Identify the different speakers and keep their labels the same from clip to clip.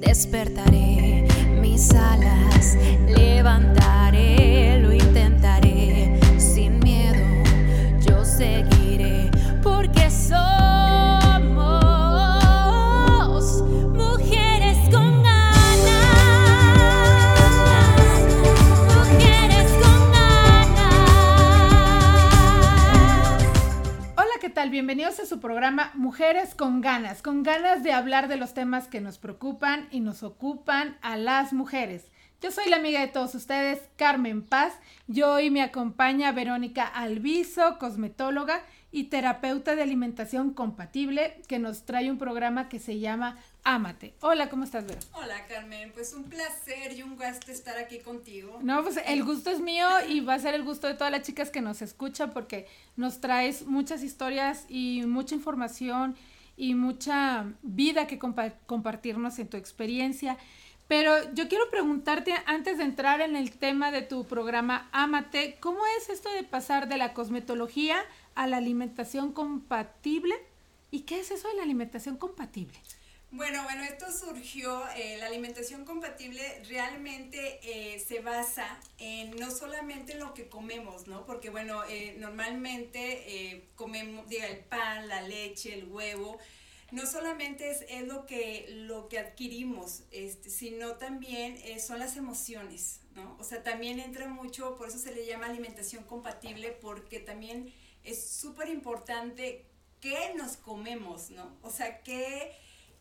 Speaker 1: Despertaré mis alas, levantaré,
Speaker 2: Bienvenidos a su programa Mujeres con ganas, con ganas de hablar de los temas que nos preocupan y nos ocupan a las mujeres. Yo soy la amiga de todos ustedes, Carmen Paz, y hoy me acompaña Verónica Alviso, cosmetóloga y terapeuta de alimentación compatible, que nos trae un programa que se llama Ámate. Hola, ¿cómo estás, Vero?
Speaker 3: Hola Carmen, pues un placer y un gusto estar aquí contigo.
Speaker 2: No, pues el gusto es mío y va a ser el gusto de todas las chicas que nos escuchan porque nos traes muchas historias y mucha información y mucha vida que compa- compartirnos en tu experiencia. Pero yo quiero preguntarte antes de entrar en el tema de tu programa Ámate, ¿cómo es esto de pasar de la cosmetología a la alimentación compatible? ¿Y qué es eso de la alimentación compatible?
Speaker 3: Bueno, bueno, esto surgió, eh, la alimentación compatible realmente eh, se basa en no solamente en lo que comemos, ¿no? Porque bueno, eh, normalmente eh, comemos, diga, el pan, la leche, el huevo, no solamente es, es lo, que, lo que adquirimos, este, sino también eh, son las emociones, ¿no? O sea, también entra mucho, por eso se le llama alimentación compatible, porque también es súper importante qué nos comemos, ¿no? O sea, qué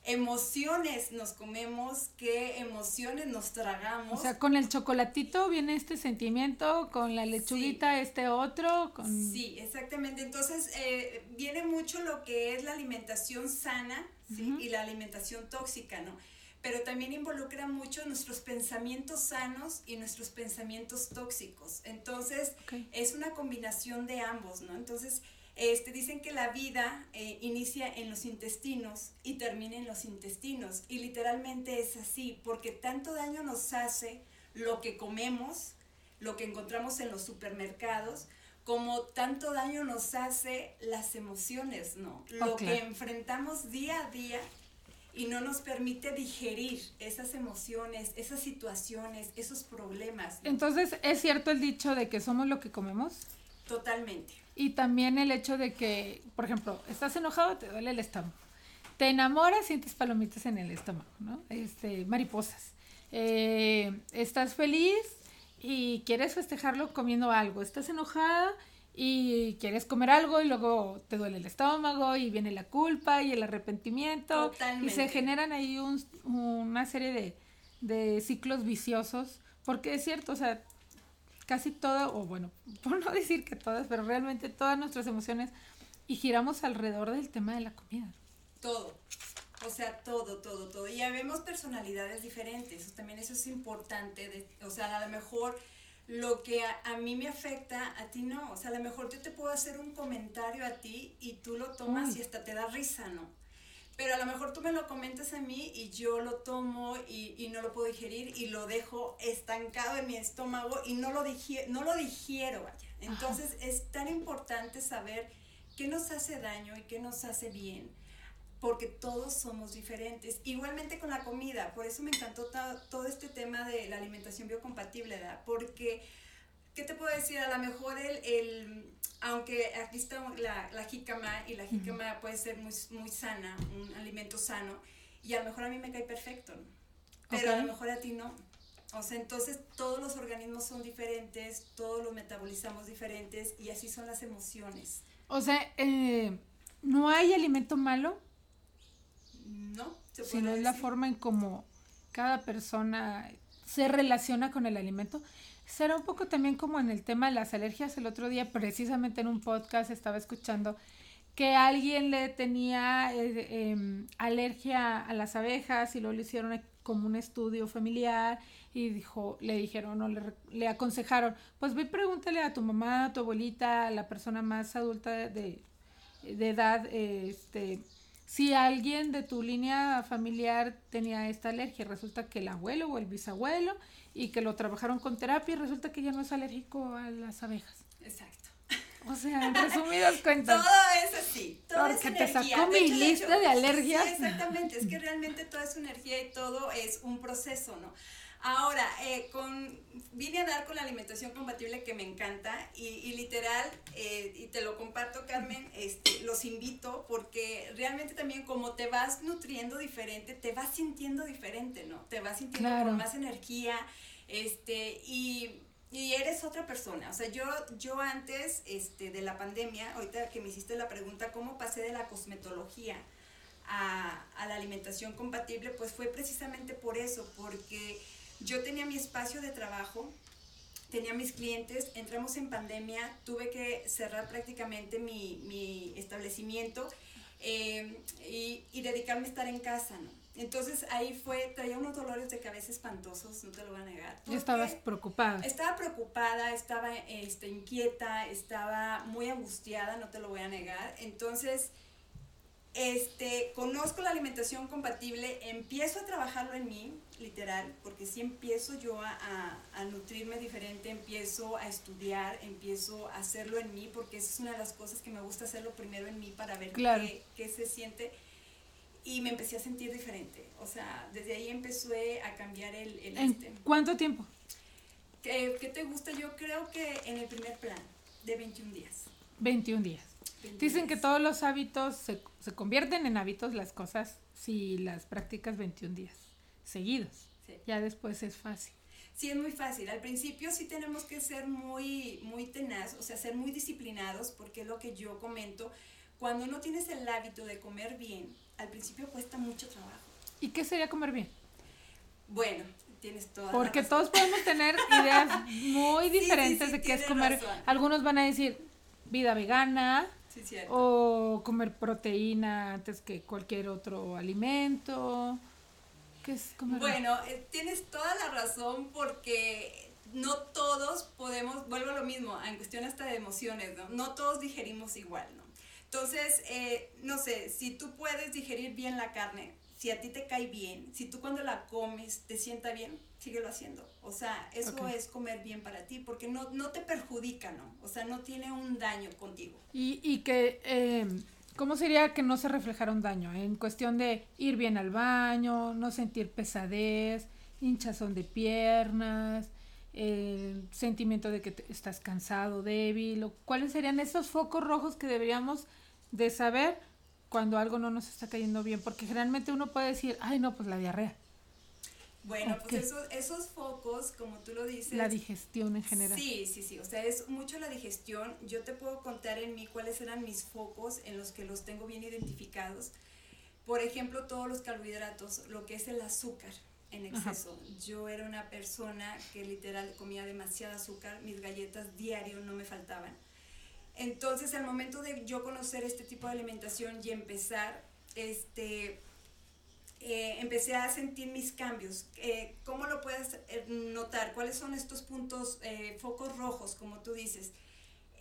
Speaker 3: emociones nos comemos, qué emociones nos tragamos.
Speaker 2: O sea, con el chocolatito viene este sentimiento, con la lechuguita este otro, con...
Speaker 3: Sí, exactamente. Entonces, eh, viene mucho lo que es la alimentación sana ¿sí? Y la alimentación tóxica, ¿no? Pero también involucra mucho nuestros pensamientos sanos y nuestros pensamientos tóxicos. Entonces, es una combinación de ambos, ¿no? Entonces, este, dicen que la vida eh, inicia en los intestinos y termina en los intestinos. Y literalmente es así, porque tanto daño nos hace lo que comemos, lo que encontramos en los supermercados, como tanto daño nos hace las emociones, ¿no? Lo
Speaker 2: Oh,
Speaker 3: que
Speaker 2: claro.
Speaker 3: enfrentamos día a día y no nos permite digerir esas emociones, esas situaciones, esos problemas. ¿no?
Speaker 2: Entonces, ¿es cierto el dicho de que somos lo que comemos?
Speaker 3: Totalmente.
Speaker 2: Y también el hecho de que, por ejemplo, estás enojado, te duele el estómago. Te enamoras, sientes palomitas en el estómago, ¿no? Este, mariposas. Eh, estás feliz y quieres festejarlo comiendo algo. Estás enojada y quieres comer algo y luego te duele el estómago y viene la culpa y el arrepentimiento. Y se
Speaker 3: Totalmente.
Speaker 2: generan ahí un- una serie de, de ciclos viciosos. Porque es cierto, o sea, casi todo, o bueno, por no decir que todas, pero realmente todas nuestras emociones y giramos alrededor del tema de la comida.
Speaker 3: Todo. O sea, todo, todo, todo. Y ya vemos personalidades diferentes. También eso es importante. de- o sea, a lo mejor lo que a, a mí me afecta, a ti no. O sea, a lo mejor yo te puedo hacer un comentario a ti y tú lo tomas
Speaker 2: Uy.
Speaker 3: y hasta te da risa, ¿no? Pero a lo mejor tú me lo comentas a mí y yo lo tomo y, y no lo puedo digerir y lo dejo estancado en mi estómago y no lo, digiero, no lo digiero, vaya. Entonces es tan importante saber qué nos hace daño y qué nos hace bien, porque todos somos diferentes. Igualmente con la comida, por eso me encantó todo este tema de la alimentación biocompatible, ¿verdad? Porque, ¿qué te puedo decir? A lo mejor el, el- aunque aquí está la, la jícama y la jícama puede ser muy, muy sana, un alimento sano, y a lo mejor a mí me cae perfecto, ¿no? pero a lo mejor a ti no. O sea, entonces todos los organismos son diferentes, todos los metabolizamos diferentes y así son las emociones.
Speaker 2: O sea, eh, no hay alimento malo,
Speaker 3: ¿No? ¿Se
Speaker 2: sino
Speaker 3: puede
Speaker 2: es la forma en cómo cada persona se relaciona con el alimento. Será un poco también como en el tema de las alergias. El otro día, precisamente en un podcast, estaba escuchando que alguien le tenía eh, em, alergia a las abejas y luego le hicieron como un estudio familiar y dijo, le dijeron o le, aconsejaron, pues ve pregúntale a tu mamá, a tu abuelita, a la persona más adulta de, de edad, este, si alguien de tu línea familiar tenía esta alergia, resulta que el abuelo o el bisabuelo y que lo trabajaron con terapia y resulta que ya no es alérgico a las abejas.
Speaker 3: Exacto.
Speaker 2: O sea, en resumidas cuentas.
Speaker 3: Todo es así, todo
Speaker 2: Porque
Speaker 3: es
Speaker 2: te sacó mi
Speaker 3: hecho, de
Speaker 2: lista
Speaker 3: hecho,
Speaker 2: de alergias.
Speaker 3: Sí, exactamente, es que realmente toda es energía y todo es un proceso, ¿no? Ahora, eh, con, vine a dar con la alimentación compatible que me encanta y, y literal, eh, y te lo comparto Carmen, este, los invito porque realmente también como te vas nutriendo diferente, te vas sintiendo diferente, ¿no? Te vas sintiendo
Speaker 2: Claro.
Speaker 3: con más energía, este, y, y eres otra persona. O sea, yo, yo antes este, de la pandemia, ahorita que me hiciste la pregunta, ¿cómo pasé de la cosmetología a, a la alimentación compatible? Pues fue precisamente por eso, porque yo tenía mi espacio de trabajo, tenía mis clientes, entramos en pandemia, tuve que cerrar prácticamente mi, mi establecimiento eh, y, y dedicarme a estar en casa, ¿no? Entonces ahí fue, traía unos dolores de cabeza espantosos, no te lo voy a negar. Porque
Speaker 2: estabas preocupada.
Speaker 3: Estaba preocupada, estaba este, inquieta, estaba muy angustiada, no te lo voy a negar. Entonces, este, conozco la alimentación compatible, empiezo a trabajarlo en mí, literal, porque sí empiezo yo a, a- a nutrirme diferente, empiezo a estudiar, empiezo a hacerlo en mí, porque esa es una de las cosas que me gusta hacerlo primero en mí para ver
Speaker 2: Claro.
Speaker 3: qué, qué se siente. Y me empecé a sentir diferente. O sea, desde ahí empecé a cambiar el, el
Speaker 2: ¿En
Speaker 3: este.
Speaker 2: cuánto tiempo?
Speaker 3: ¿Qué, qué te gusta? Yo creo que en el primer plan, de 21 días.
Speaker 2: 21 días.
Speaker 3: 21
Speaker 2: Dicen que todos los hábitos se, se convierten en hábitos las cosas si las practicas 21 días seguidos.
Speaker 3: Sí.
Speaker 2: Ya después es fácil.
Speaker 3: Sí, es muy fácil. Al principio sí tenemos que ser muy, muy tenaz, o sea, ser muy disciplinados, porque es lo que yo comento. Cuando no tienes el hábito de comer bien, al principio cuesta mucho trabajo.
Speaker 2: ¿Y qué sería comer bien?
Speaker 3: Bueno, tienes toda la
Speaker 2: Porque
Speaker 3: razón.
Speaker 2: todos podemos tener ideas muy
Speaker 3: sí,
Speaker 2: diferentes
Speaker 3: sí,
Speaker 2: de qué es comer.
Speaker 3: razón.
Speaker 2: Algunos van a decir vida vegana
Speaker 3: Sí,
Speaker 2: o comer proteína antes que cualquier otro alimento. ¿Qué es comer bien?
Speaker 3: Bueno, eh, tienes toda la razón porque no todos podemos, vuelvo a lo mismo, en cuestión hasta de emociones, ¿no? No todos digerimos igual, ¿no? Entonces, eh, no sé, si tú puedes digerir bien la carne, si a ti te cae bien, si tú cuando la comes te sienta bien, síguelo haciendo. O sea, eso es comer bien para ti porque no, no te perjudica, ¿no? O sea, no tiene un daño contigo.
Speaker 2: Y, y que, eh, ¿cómo sería que no se reflejara un daño? En cuestión de ir bien al baño, no sentir pesadez, hinchazón de piernas, eh, sentimiento de que te- estás cansado, débil. o ¿Cuáles serían esos focos rojos que deberíamos de saber cuando algo no nos está cayendo bien? Porque generalmente uno puede decir, ay, no, pues la diarrea,
Speaker 3: Bueno, pues esos, esos focos, como tú lo dices,
Speaker 2: la digestión en general.
Speaker 3: Sí, sí, sí, o sea, es mucho la digestión. Yo te puedo contar en mí cuáles eran mis focos en los que los tengo bien identificados. Por ejemplo, todos los carbohidratos, lo que es el azúcar en
Speaker 2: Ajá.
Speaker 3: exceso. Yo era una persona que literal comía demasiado azúcar, mis galletas diario no me faltaban. Entonces, al momento de yo conocer este tipo de alimentación y empezar, este, eh, empecé a sentir mis cambios. Eh, ¿Cómo lo puedes eh, notar? ¿Cuáles son estos puntos, eh, focos rojos, como tú dices?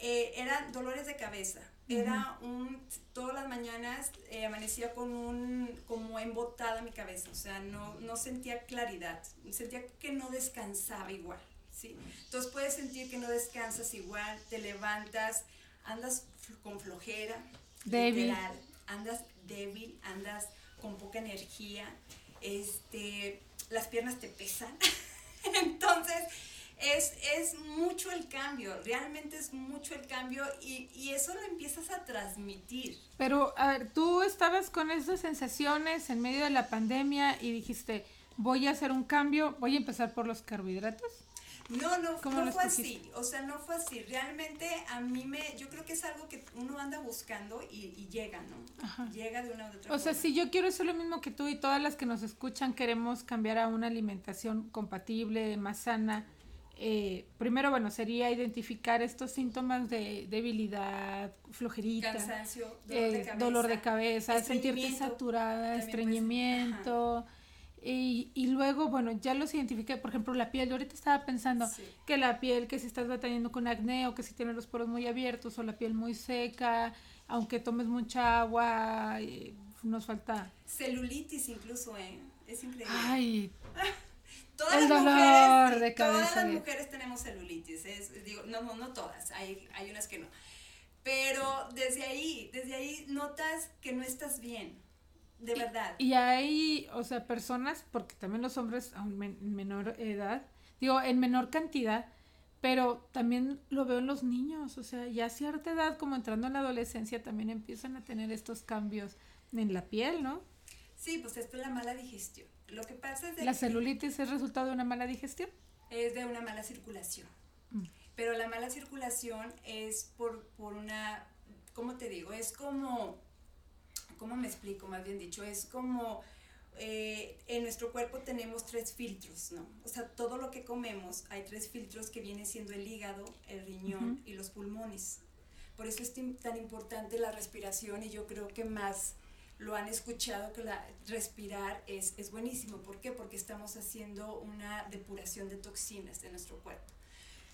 Speaker 3: Eh, eran dolores de cabeza. Era un, todas las mañanas eh, amanecía con un, como embotada mi cabeza, o sea, no, no sentía claridad, sentía que no descansaba igual, ¿sí? Entonces puedes sentir que no descansas igual, te levantas, andas con flojera,
Speaker 2: Débil.
Speaker 3: literal, andas débil, andas con poca energía, este, las piernas te pesan. Entonces, es, es mucho el cambio, realmente es mucho el cambio y, y eso lo empiezas a transmitir.
Speaker 2: Pero, a ver, tú estabas con esas sensaciones en medio de la pandemia y dijiste, voy a hacer un cambio, voy a empezar por los carbohidratos.
Speaker 3: No, no,
Speaker 2: ¿Cómo
Speaker 3: no fue así, o sea, no fue así. Realmente a mí me, yo creo que es algo que uno anda buscando y, y llega, ¿no?
Speaker 2: Ajá.
Speaker 3: Llega de una u otra
Speaker 2: O sea, si yo quiero hacer lo mismo que tú y todas las que nos escuchan queremos cambiar a una alimentación compatible, más sana, eh, primero, bueno, sería identificar estos síntomas de debilidad, flojerita,
Speaker 3: Cansancio, dolor de
Speaker 2: eh,
Speaker 3: cabeza.
Speaker 2: dolor de cabeza, sentirte saturada, estreñimiento. Y, y luego, bueno, ya los identifiqué, por ejemplo, la piel. Yo ahorita estaba pensando
Speaker 3: Sí.
Speaker 2: que la piel, que si estás batallando con acné o que si tienes los poros muy abiertos o la piel muy seca, aunque tomes mucha agua, eh, nos falta...
Speaker 3: Celulitis incluso, ¿eh? Es increíble.
Speaker 2: Ay,
Speaker 3: todas
Speaker 2: el
Speaker 3: las
Speaker 2: dolor
Speaker 3: mujeres,
Speaker 2: de
Speaker 3: todas
Speaker 2: cabeza
Speaker 3: las
Speaker 2: de-
Speaker 3: mujeres tenemos celulitis, es, digo, no, no, no todas, hay, hay unas que no. Pero desde ahí, desde ahí notas que no estás bien, de verdad.
Speaker 2: Y hay, o sea, personas, porque también los hombres a men- menor edad, digo, en menor cantidad, pero también lo veo en los niños, o sea, ya a cierta edad, como entrando en la adolescencia, también empiezan a tener estos cambios en la piel, ¿no?
Speaker 3: Sí, pues esto es la mala digestión. Lo que pasa es de
Speaker 2: La
Speaker 3: que
Speaker 2: celulitis es resultado de una mala digestión.
Speaker 3: es de una mala circulación.
Speaker 2: Mm.
Speaker 3: Pero la mala circulación es por, por una, ¿cómo te digo? Es como, ¿cómo me explico? Más bien dicho, es como eh, en nuestro cuerpo tenemos tres filtros, ¿no? O sea, todo lo que comemos, hay tres filtros que vienen siendo el hígado, el riñón
Speaker 2: Ujú.
Speaker 3: y los pulmones. Por eso es tan importante la respiración y yo creo que más lo han escuchado que la, respirar es, es buenísimo. ¿Por qué? Porque estamos haciendo una depuración de toxinas de nuestro cuerpo.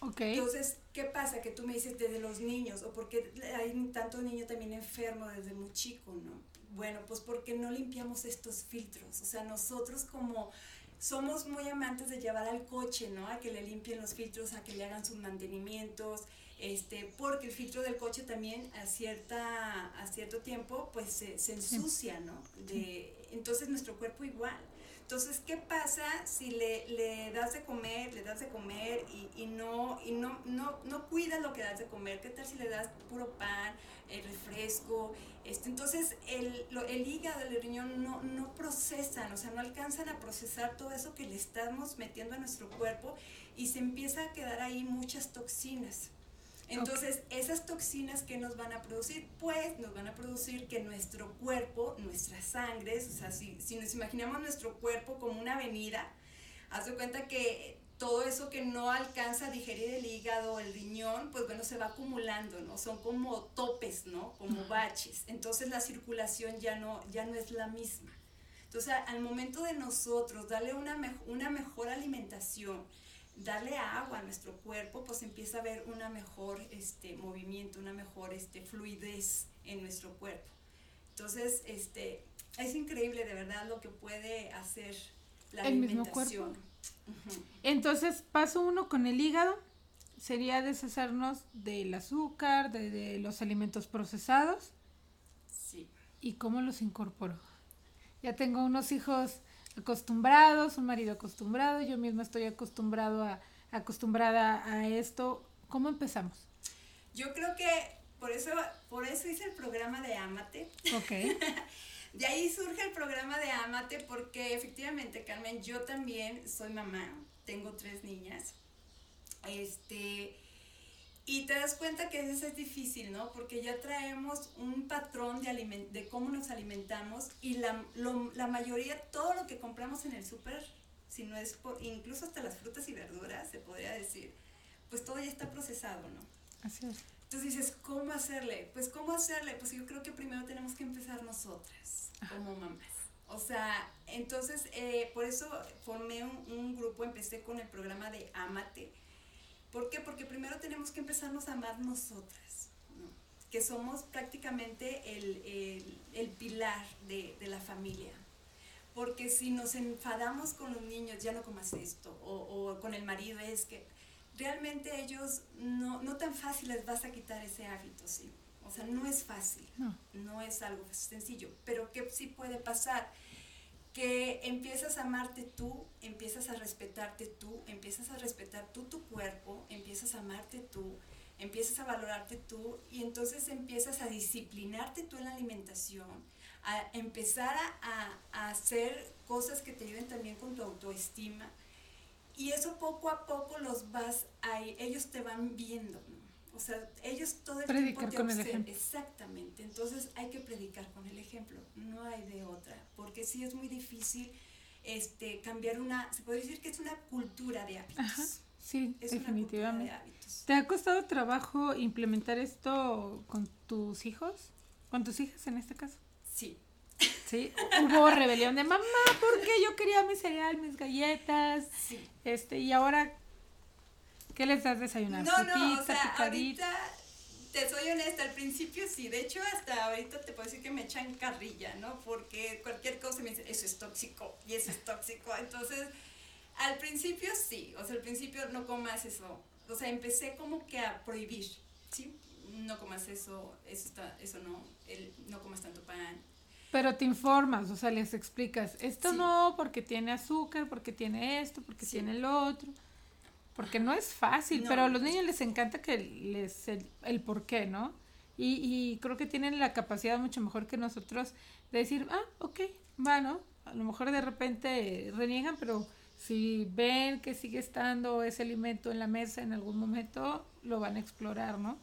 Speaker 2: Ok.
Speaker 3: Entonces, ¿qué pasa? Que tú me dices desde los niños, o porque hay tantos niños también enfermos desde muy chico, ¿no? Bueno, pues porque no limpiamos estos filtros. O sea, nosotros como somos muy amantes de llevar al coche, ¿no? A que le limpien los filtros, a que le hagan sus mantenimientos, este, porque el filtro del coche también a cierta, a cierto tiempo, pues se, se ensucia, ¿no? De, entonces nuestro cuerpo igual. Entonces, ¿qué pasa si le, le das de comer, le das de comer y, y no, y no, no, no cuidas lo que das de comer? ¿Qué tal si le das puro pan, el refresco? Este, entonces, el, lo- el hígado, el riñón no, no procesan, o sea, no alcanzan a procesar todo eso que le estamos metiendo a nuestro cuerpo y se empieza a quedar ahí muchas toxinas. Entonces, esas toxinas que nos van a producir, pues nos van a producir que nuestro cuerpo, nuestras sangres, o sea, si, si nos imaginamos nuestro cuerpo como una avenida, haz de cuenta que todo eso que no alcanza a digerir el hígado, el riñón, pues bueno, se va acumulando, ¿no? Son como topes, ¿no? Como baches. Entonces la circulación ya no, ya no es la misma. Entonces, al momento de nosotros darle una mejor alimentación, darle agua a nuestro cuerpo, pues empieza a haber una mejor este, movimiento, una mejor este, fluidez en nuestro cuerpo. Entonces, este, es increíble de verdad lo que puede hacer la
Speaker 2: El mismo
Speaker 3: alimentación.
Speaker 2: cuerpo.
Speaker 3: Ujú.
Speaker 2: Entonces, paso uno con el hígado sería deshacernos del azúcar, de, de los alimentos procesados
Speaker 3: Sí.
Speaker 2: y cómo los incorporo. Ya tengo unos hijos acostumbrados, un marido acostumbrado, yo misma estoy acostumbrado a, acostumbrada a esto. ¿Cómo empezamos?
Speaker 3: Yo creo que por eso, por eso hice el programa de Amate.
Speaker 2: Ok.
Speaker 3: De ahí surge el programa de Amate porque efectivamente, Carmen, yo también soy mamá, tengo tres niñas. Este, y te das cuenta que eso es difícil, ¿no? Porque ya traemos un patrón de, alimen- de cómo nos alimentamos y la, lo- la mayoría, todo lo que compramos en el súper, si no es por, incluso hasta las frutas y verduras, se podría decir, pues todo ya está procesado, ¿no?
Speaker 2: Así es.
Speaker 3: Entonces dices, ¿cómo hacerle? Pues ¿cómo hacerle? Pues yo creo que primero tenemos que empezar nosotras, como mamás. O sea, entonces, eh, por eso formé un, un grupo, empecé con el programa de Amate. ¿Por qué? Porque primero tenemos que empezarnos a amar nosotras, ¿no? que somos prácticamente el, el- el pilar de, de la familia. Porque si nos enfadamos con los niños, ya no comas esto, o, o con el marido, es que realmente ellos no, no tan fácil les vas a quitar ese hábito, ¿sí? O sea, no es fácil,
Speaker 2: No.
Speaker 3: no es algo sencillo, pero que sí puede pasar, que empiezas a amarte tú, empiezas a respetarte tú, empiezas a respetar tú tu cuerpo, empiezas a amarte tú, empiezas a valorarte tú y entonces empiezas a disciplinarte tú en la alimentación, a empezar a, a- a hacer cosas que te ayuden también con tu autoestima y eso poco a poco los vas a, ellos te van viendo, ¿no? O sea, ellos todo el
Speaker 2: Predicar
Speaker 3: tiempo te
Speaker 2: con el ejemplo.
Speaker 3: Exactamente, entonces hay que predicar con el ejemplo, no hay de otra, porque sí es muy difícil este, cambiar una, se puede decir que es una cultura de hábitos.
Speaker 2: Ajá. Sí,
Speaker 3: Es una cultura
Speaker 2: definitivamente.
Speaker 3: de hábitos.
Speaker 2: ¿Te ha costado trabajo implementar esto con tus hijos? ¿Con tus hijas en este caso?
Speaker 3: Sí,
Speaker 2: Sí. Hubo rebelión de mamá porque yo quería mi cereal, mis galletas,
Speaker 3: sí.
Speaker 2: este, y ahora, ¿qué les das de desayunar?
Speaker 3: No, no, o sea,
Speaker 2: picadita.
Speaker 3: ahorita, te soy honesta, al principio sí, de hecho hasta ahorita te puedo decir que me echan carrilla, ¿no? Porque cualquier cosa me dicen, eso es tóxico, y eso es tóxico, entonces, al principio sí, o sea, al principio no comas eso, o sea, empecé como que a prohibir, ¿sí? no comas eso, eso, está, eso no, el, no comas tanto pan.
Speaker 2: Pero te informas, o sea, les explicas, esto
Speaker 3: Sí.
Speaker 2: no, porque tiene azúcar, porque tiene esto, porque
Speaker 3: Sí.
Speaker 2: tiene lo otro. Porque no es fácil,
Speaker 3: No.
Speaker 2: pero a los niños les encanta que les el, el por qué, ¿no? Y, y creo que tienen la capacidad mucho mejor que nosotros de decir, ah, ok, va, ¿no? A lo mejor de repente reniegan, pero si ven que sigue estando ese alimento en la mesa en algún momento, lo van a explorar, ¿no?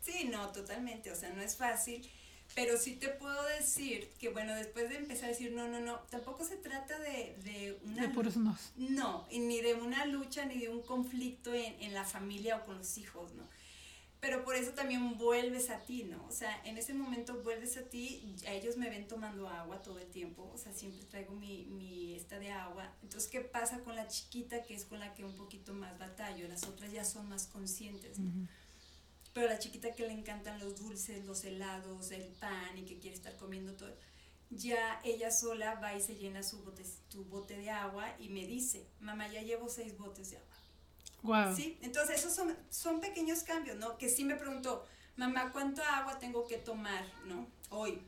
Speaker 3: Sí, no, totalmente, o sea, no es fácil, pero sí te puedo decir que, bueno, después de empezar a decir, no, no, no, tampoco se trata de, de una...
Speaker 2: De puros nos.
Speaker 3: No, y ni de una lucha ni de un conflicto en, en la familia o con los hijos, ¿no? Pero por eso también vuelves a ti, ¿no? O sea, en ese momento vuelves a ti, a ellos me ven tomando agua todo el tiempo, o sea, siempre traigo mi, mi esta de agua. Entonces, ¿qué pasa con la chiquita que es con la que un poquito más batallo? Las otras ya son más conscientes, ¿no? Pero la chiquita que le encantan los dulces, los helados, el pan y que quiere estar comiendo todo, ya ella sola va y se llena su bote, tu bote de agua y me dice, mamá, ya llevo seis botes de agua.
Speaker 2: Guau.
Speaker 3: ¿Sí? Entonces esos son, son pequeños cambios, ¿no? Que sí me preguntó, mamá, ¿cuánto agua tengo que tomar, ¿no? Hoy.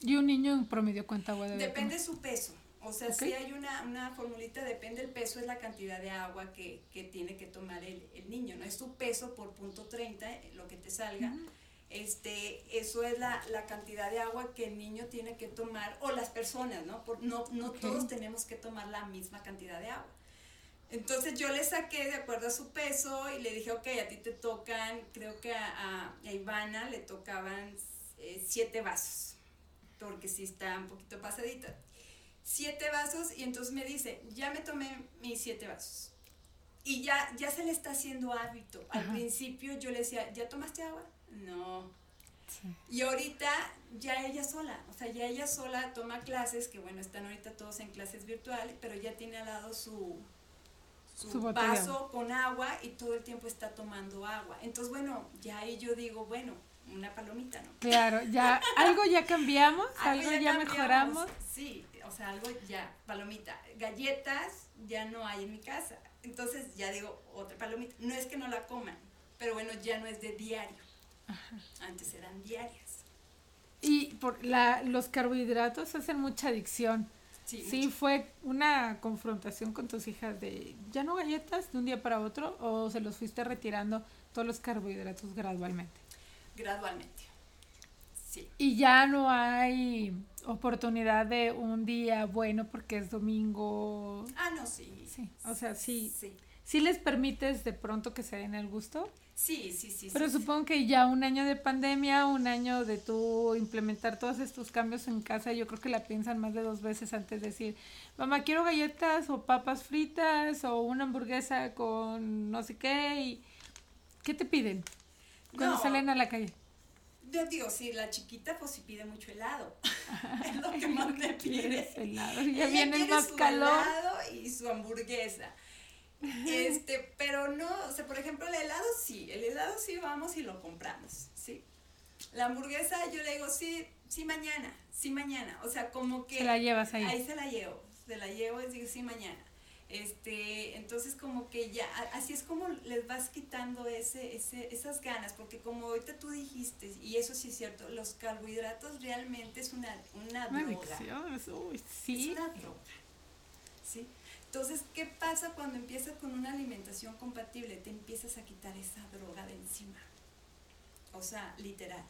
Speaker 2: Y un niño en promedio cuánta agua debe
Speaker 3: Depende
Speaker 2: tomar?
Speaker 3: su peso. O sea,
Speaker 2: Ok.
Speaker 3: si hay una, una formulita, depende el peso, es la cantidad de agua que, que tiene que tomar el, el niño, ¿no? Es tu peso por punto 30, eh, lo que te salga. Este, eso es la, la cantidad de agua que el niño tiene que tomar, o las personas, ¿no? Por, no no
Speaker 2: Ok.
Speaker 3: todos tenemos que tomar la misma cantidad de agua. Entonces yo le saqué de acuerdo a su peso y le dije, ok, a ti te tocan, creo que a, Ivana le tocaban eh, siete vasos, porque sí está un poquito pasadita. Siete vasos y entonces me dice, ya me tomé mis siete vasos. Y ya, ya se le está haciendo hábito. Al
Speaker 2: Ajá.
Speaker 3: principio yo le decía, ¿ya tomaste agua? No.
Speaker 2: Sí.
Speaker 3: Y ahorita ya ella sola, o sea, ya ella sola toma clases, que bueno, están ahorita todos en clases virtuales, pero ya tiene al lado su, su, vaso con agua y todo el tiempo está tomando agua. Entonces, bueno, ya ahí yo digo, bueno, una palomita, ¿no?
Speaker 2: Claro, ya algo ya cambiamos, algo, ya, mejoramos.
Speaker 3: Sí, o sea, algo ya, palomita. Galletas ya no hay en mi casa. Entonces ya digo, otra palomita. No es que no la coman, pero bueno, ya no es de diario. Antes eran diarias.
Speaker 2: Y por la, los carbohidratos hacen mucha adicción.
Speaker 3: Sí,
Speaker 2: Sí, fue una confrontación con tus hijas de ya no galletas de un día para otro o se los fuiste retirando todos los carbohidratos gradualmente.
Speaker 3: gradualmente. Sí.
Speaker 2: Y ya no hay oportunidad de un día bueno porque es domingo.
Speaker 3: Ah, no, sí.
Speaker 2: Sí, o sea, sí.
Speaker 3: Sí,
Speaker 2: Sí les permites de pronto que se den el gusto,
Speaker 3: sí, sí, sí.
Speaker 2: pero
Speaker 3: sí, sí.
Speaker 2: supongo que ya un año de pandemia, un año de tú implementar todos estos cambios en casa, yo creo que la piensan más de dos veces antes de decir, mamá, quiero galletas o papas fritas o una hamburguesa con no sé qué. Y, ¿Qué te piden cuando
Speaker 3: No.
Speaker 2: salen a la calle?
Speaker 3: Yo digo, sí, la chiquita pues sí pide mucho helado. es lo que más me pide.
Speaker 2: ¿Quieres helado? Ya
Speaker 3: Ella
Speaker 2: viene más calor.
Speaker 3: helado y su hamburguesa. Este, pero no, o sea, por ejemplo, el helado sí, el helado sí vamos y lo compramos, ¿sí? La hamburguesa yo le digo, sí, sí mañana, sí mañana, o sea, como que...
Speaker 2: Se la llevas ahí.
Speaker 3: Ahí se la llevo, se la llevo y digo, sí mañana. Este, entonces como que ya, así es como les vas quitando ese, ese, esas ganas, porque como ahorita tú dijiste, y eso sí es cierto, los carbohidratos realmente es una, una
Speaker 2: Una
Speaker 3: droga.
Speaker 2: adicción, es- uy,
Speaker 3: Es
Speaker 2: sí.
Speaker 3: una droga. ¿Sí? Entonces, ¿qué pasa cuando empiezas con una alimentación compatible? Te empiezas a quitar esa droga de encima. O sea, literal,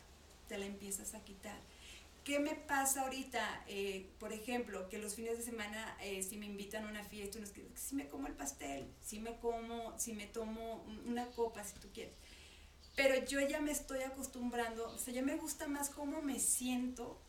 Speaker 3: te la empiezas a quitar. ¿Qué me pasa ahorita? Eh, por ejemplo, que los fines de semana, eh, si me invitan a una fiesta, unos que, si me como el pastel, si me como, si me tomo un- una copa, si tú quieres. Pero yo ya me estoy acostumbrando, o sea, ya me gusta más cómo me siento,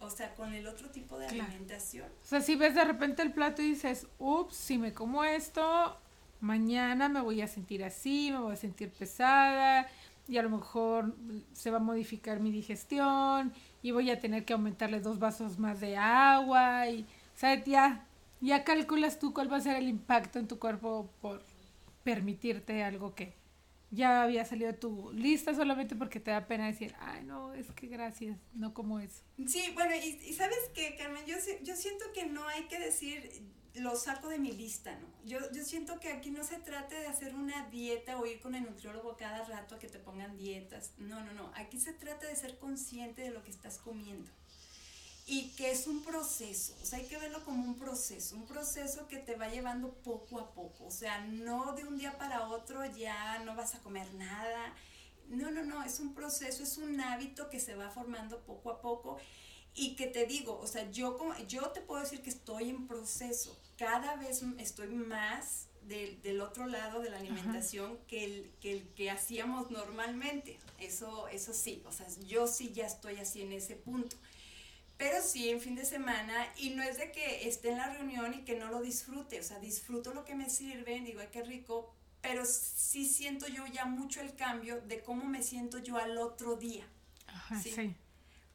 Speaker 3: o sea, con el otro tipo de
Speaker 2: Claro.
Speaker 3: alimentación.
Speaker 2: O sea, si ves de repente el plato y dices, ups, si me como esto, mañana me voy a sentir así, me voy a sentir pesada y a lo mejor se va a modificar mi digestión y voy a tener que aumentarle dos vasos más de agua y, o sea, ya, ya calculas tú cuál va a ser el impacto en tu cuerpo por permitirte algo que ya había salido tu lista solamente porque te da pena decir, ay, no, es que gracias, no como eso.
Speaker 3: Sí, bueno, y, y sabes que, Carmen, yo, yo siento que no hay que decir lo saco de mi lista, ¿no? Yo, yo siento que aquí no se trata de hacer una dieta o ir con el nutriólogo cada rato a que te pongan dietas. No, no, no. Aquí se trata de ser consciente de lo que estás comiendo. Y que es un proceso, o sea, hay que verlo como un proceso, un proceso que te va llevando poco a poco, o sea, no de un día para otro ya no vas a comer nada, no, no, no, es un proceso, es un hábito que se va formando poco a poco y que te digo, o sea, yo, como, yo te puedo decir que estoy en proceso, cada vez estoy más del, del otro lado de la alimentación que el, que el que hacíamos normalmente, eso, eso sí, o sea, yo sí ya estoy así en ese punto. Pero sí, en fin de semana, y no es de que esté en la reunión y que no lo disfrute, o sea, disfruto lo que me sirven, digo, ay, qué rico, pero sí siento yo ya mucho el cambio de cómo me siento yo al otro día.
Speaker 2: Ajá,
Speaker 3: Sí.
Speaker 2: sí.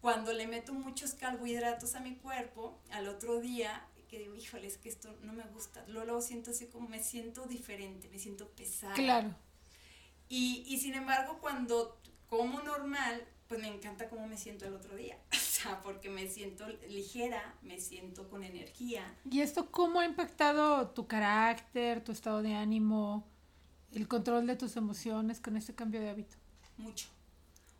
Speaker 3: Cuando le meto muchos carbohidratos a mi cuerpo, al otro día, que digo, híjole, es que esto no me gusta, luego, luego siento así como me siento diferente, me siento pesada.
Speaker 2: Claro.
Speaker 3: Y, y sin embargo, cuando como normal, pues me encanta cómo me siento el otro día. Sea, porque me siento ligera, me siento con energía.
Speaker 2: ¿Y esto cómo ha impactado tu carácter, tu estado de ánimo, el control de tus emociones con este cambio de hábito?
Speaker 3: mucho.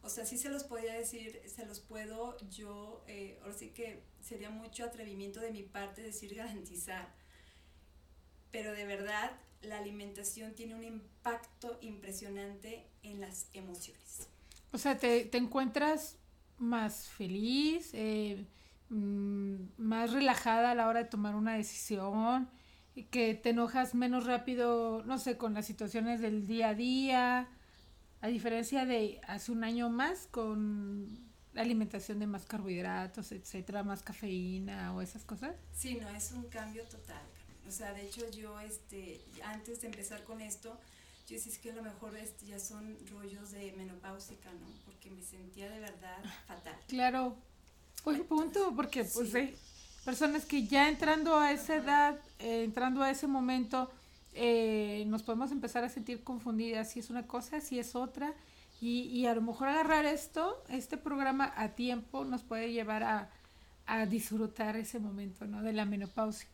Speaker 3: O sea, sí se los podía decir, se los puedo yo, eh, ahora sí que sería mucho atrevimiento de mi parte decir garantizar, pero de verdad la alimentación tiene un impacto impresionante en las emociones.
Speaker 2: O sea, te, te encuentras más feliz, eh, mm, más relajada a la hora de tomar una decisión, que te enojas menos rápido, no sé, con las situaciones del día a día, a diferencia de hace un año más con la alimentación de más carbohidratos, etcétera, más cafeína o esas cosas.
Speaker 3: Sí, no, es un cambio total. O sea, de hecho yo, este, antes de empezar con esto, yo decía es que a lo mejor este, ya son rollos de menopáusica, ¿no? Porque me sentía de verdad fatal.
Speaker 2: Claro, buen punto, porque pues
Speaker 3: Sí.
Speaker 2: hay personas que ya entrando a esa edad, eh, entrando a ese momento, eh, nos podemos empezar a sentir confundidas si es una cosa, si es otra, y, y a lo mejor agarrar esto, este programa a tiempo nos puede llevar a, a disfrutar ese momento, ¿no? De la menopausia.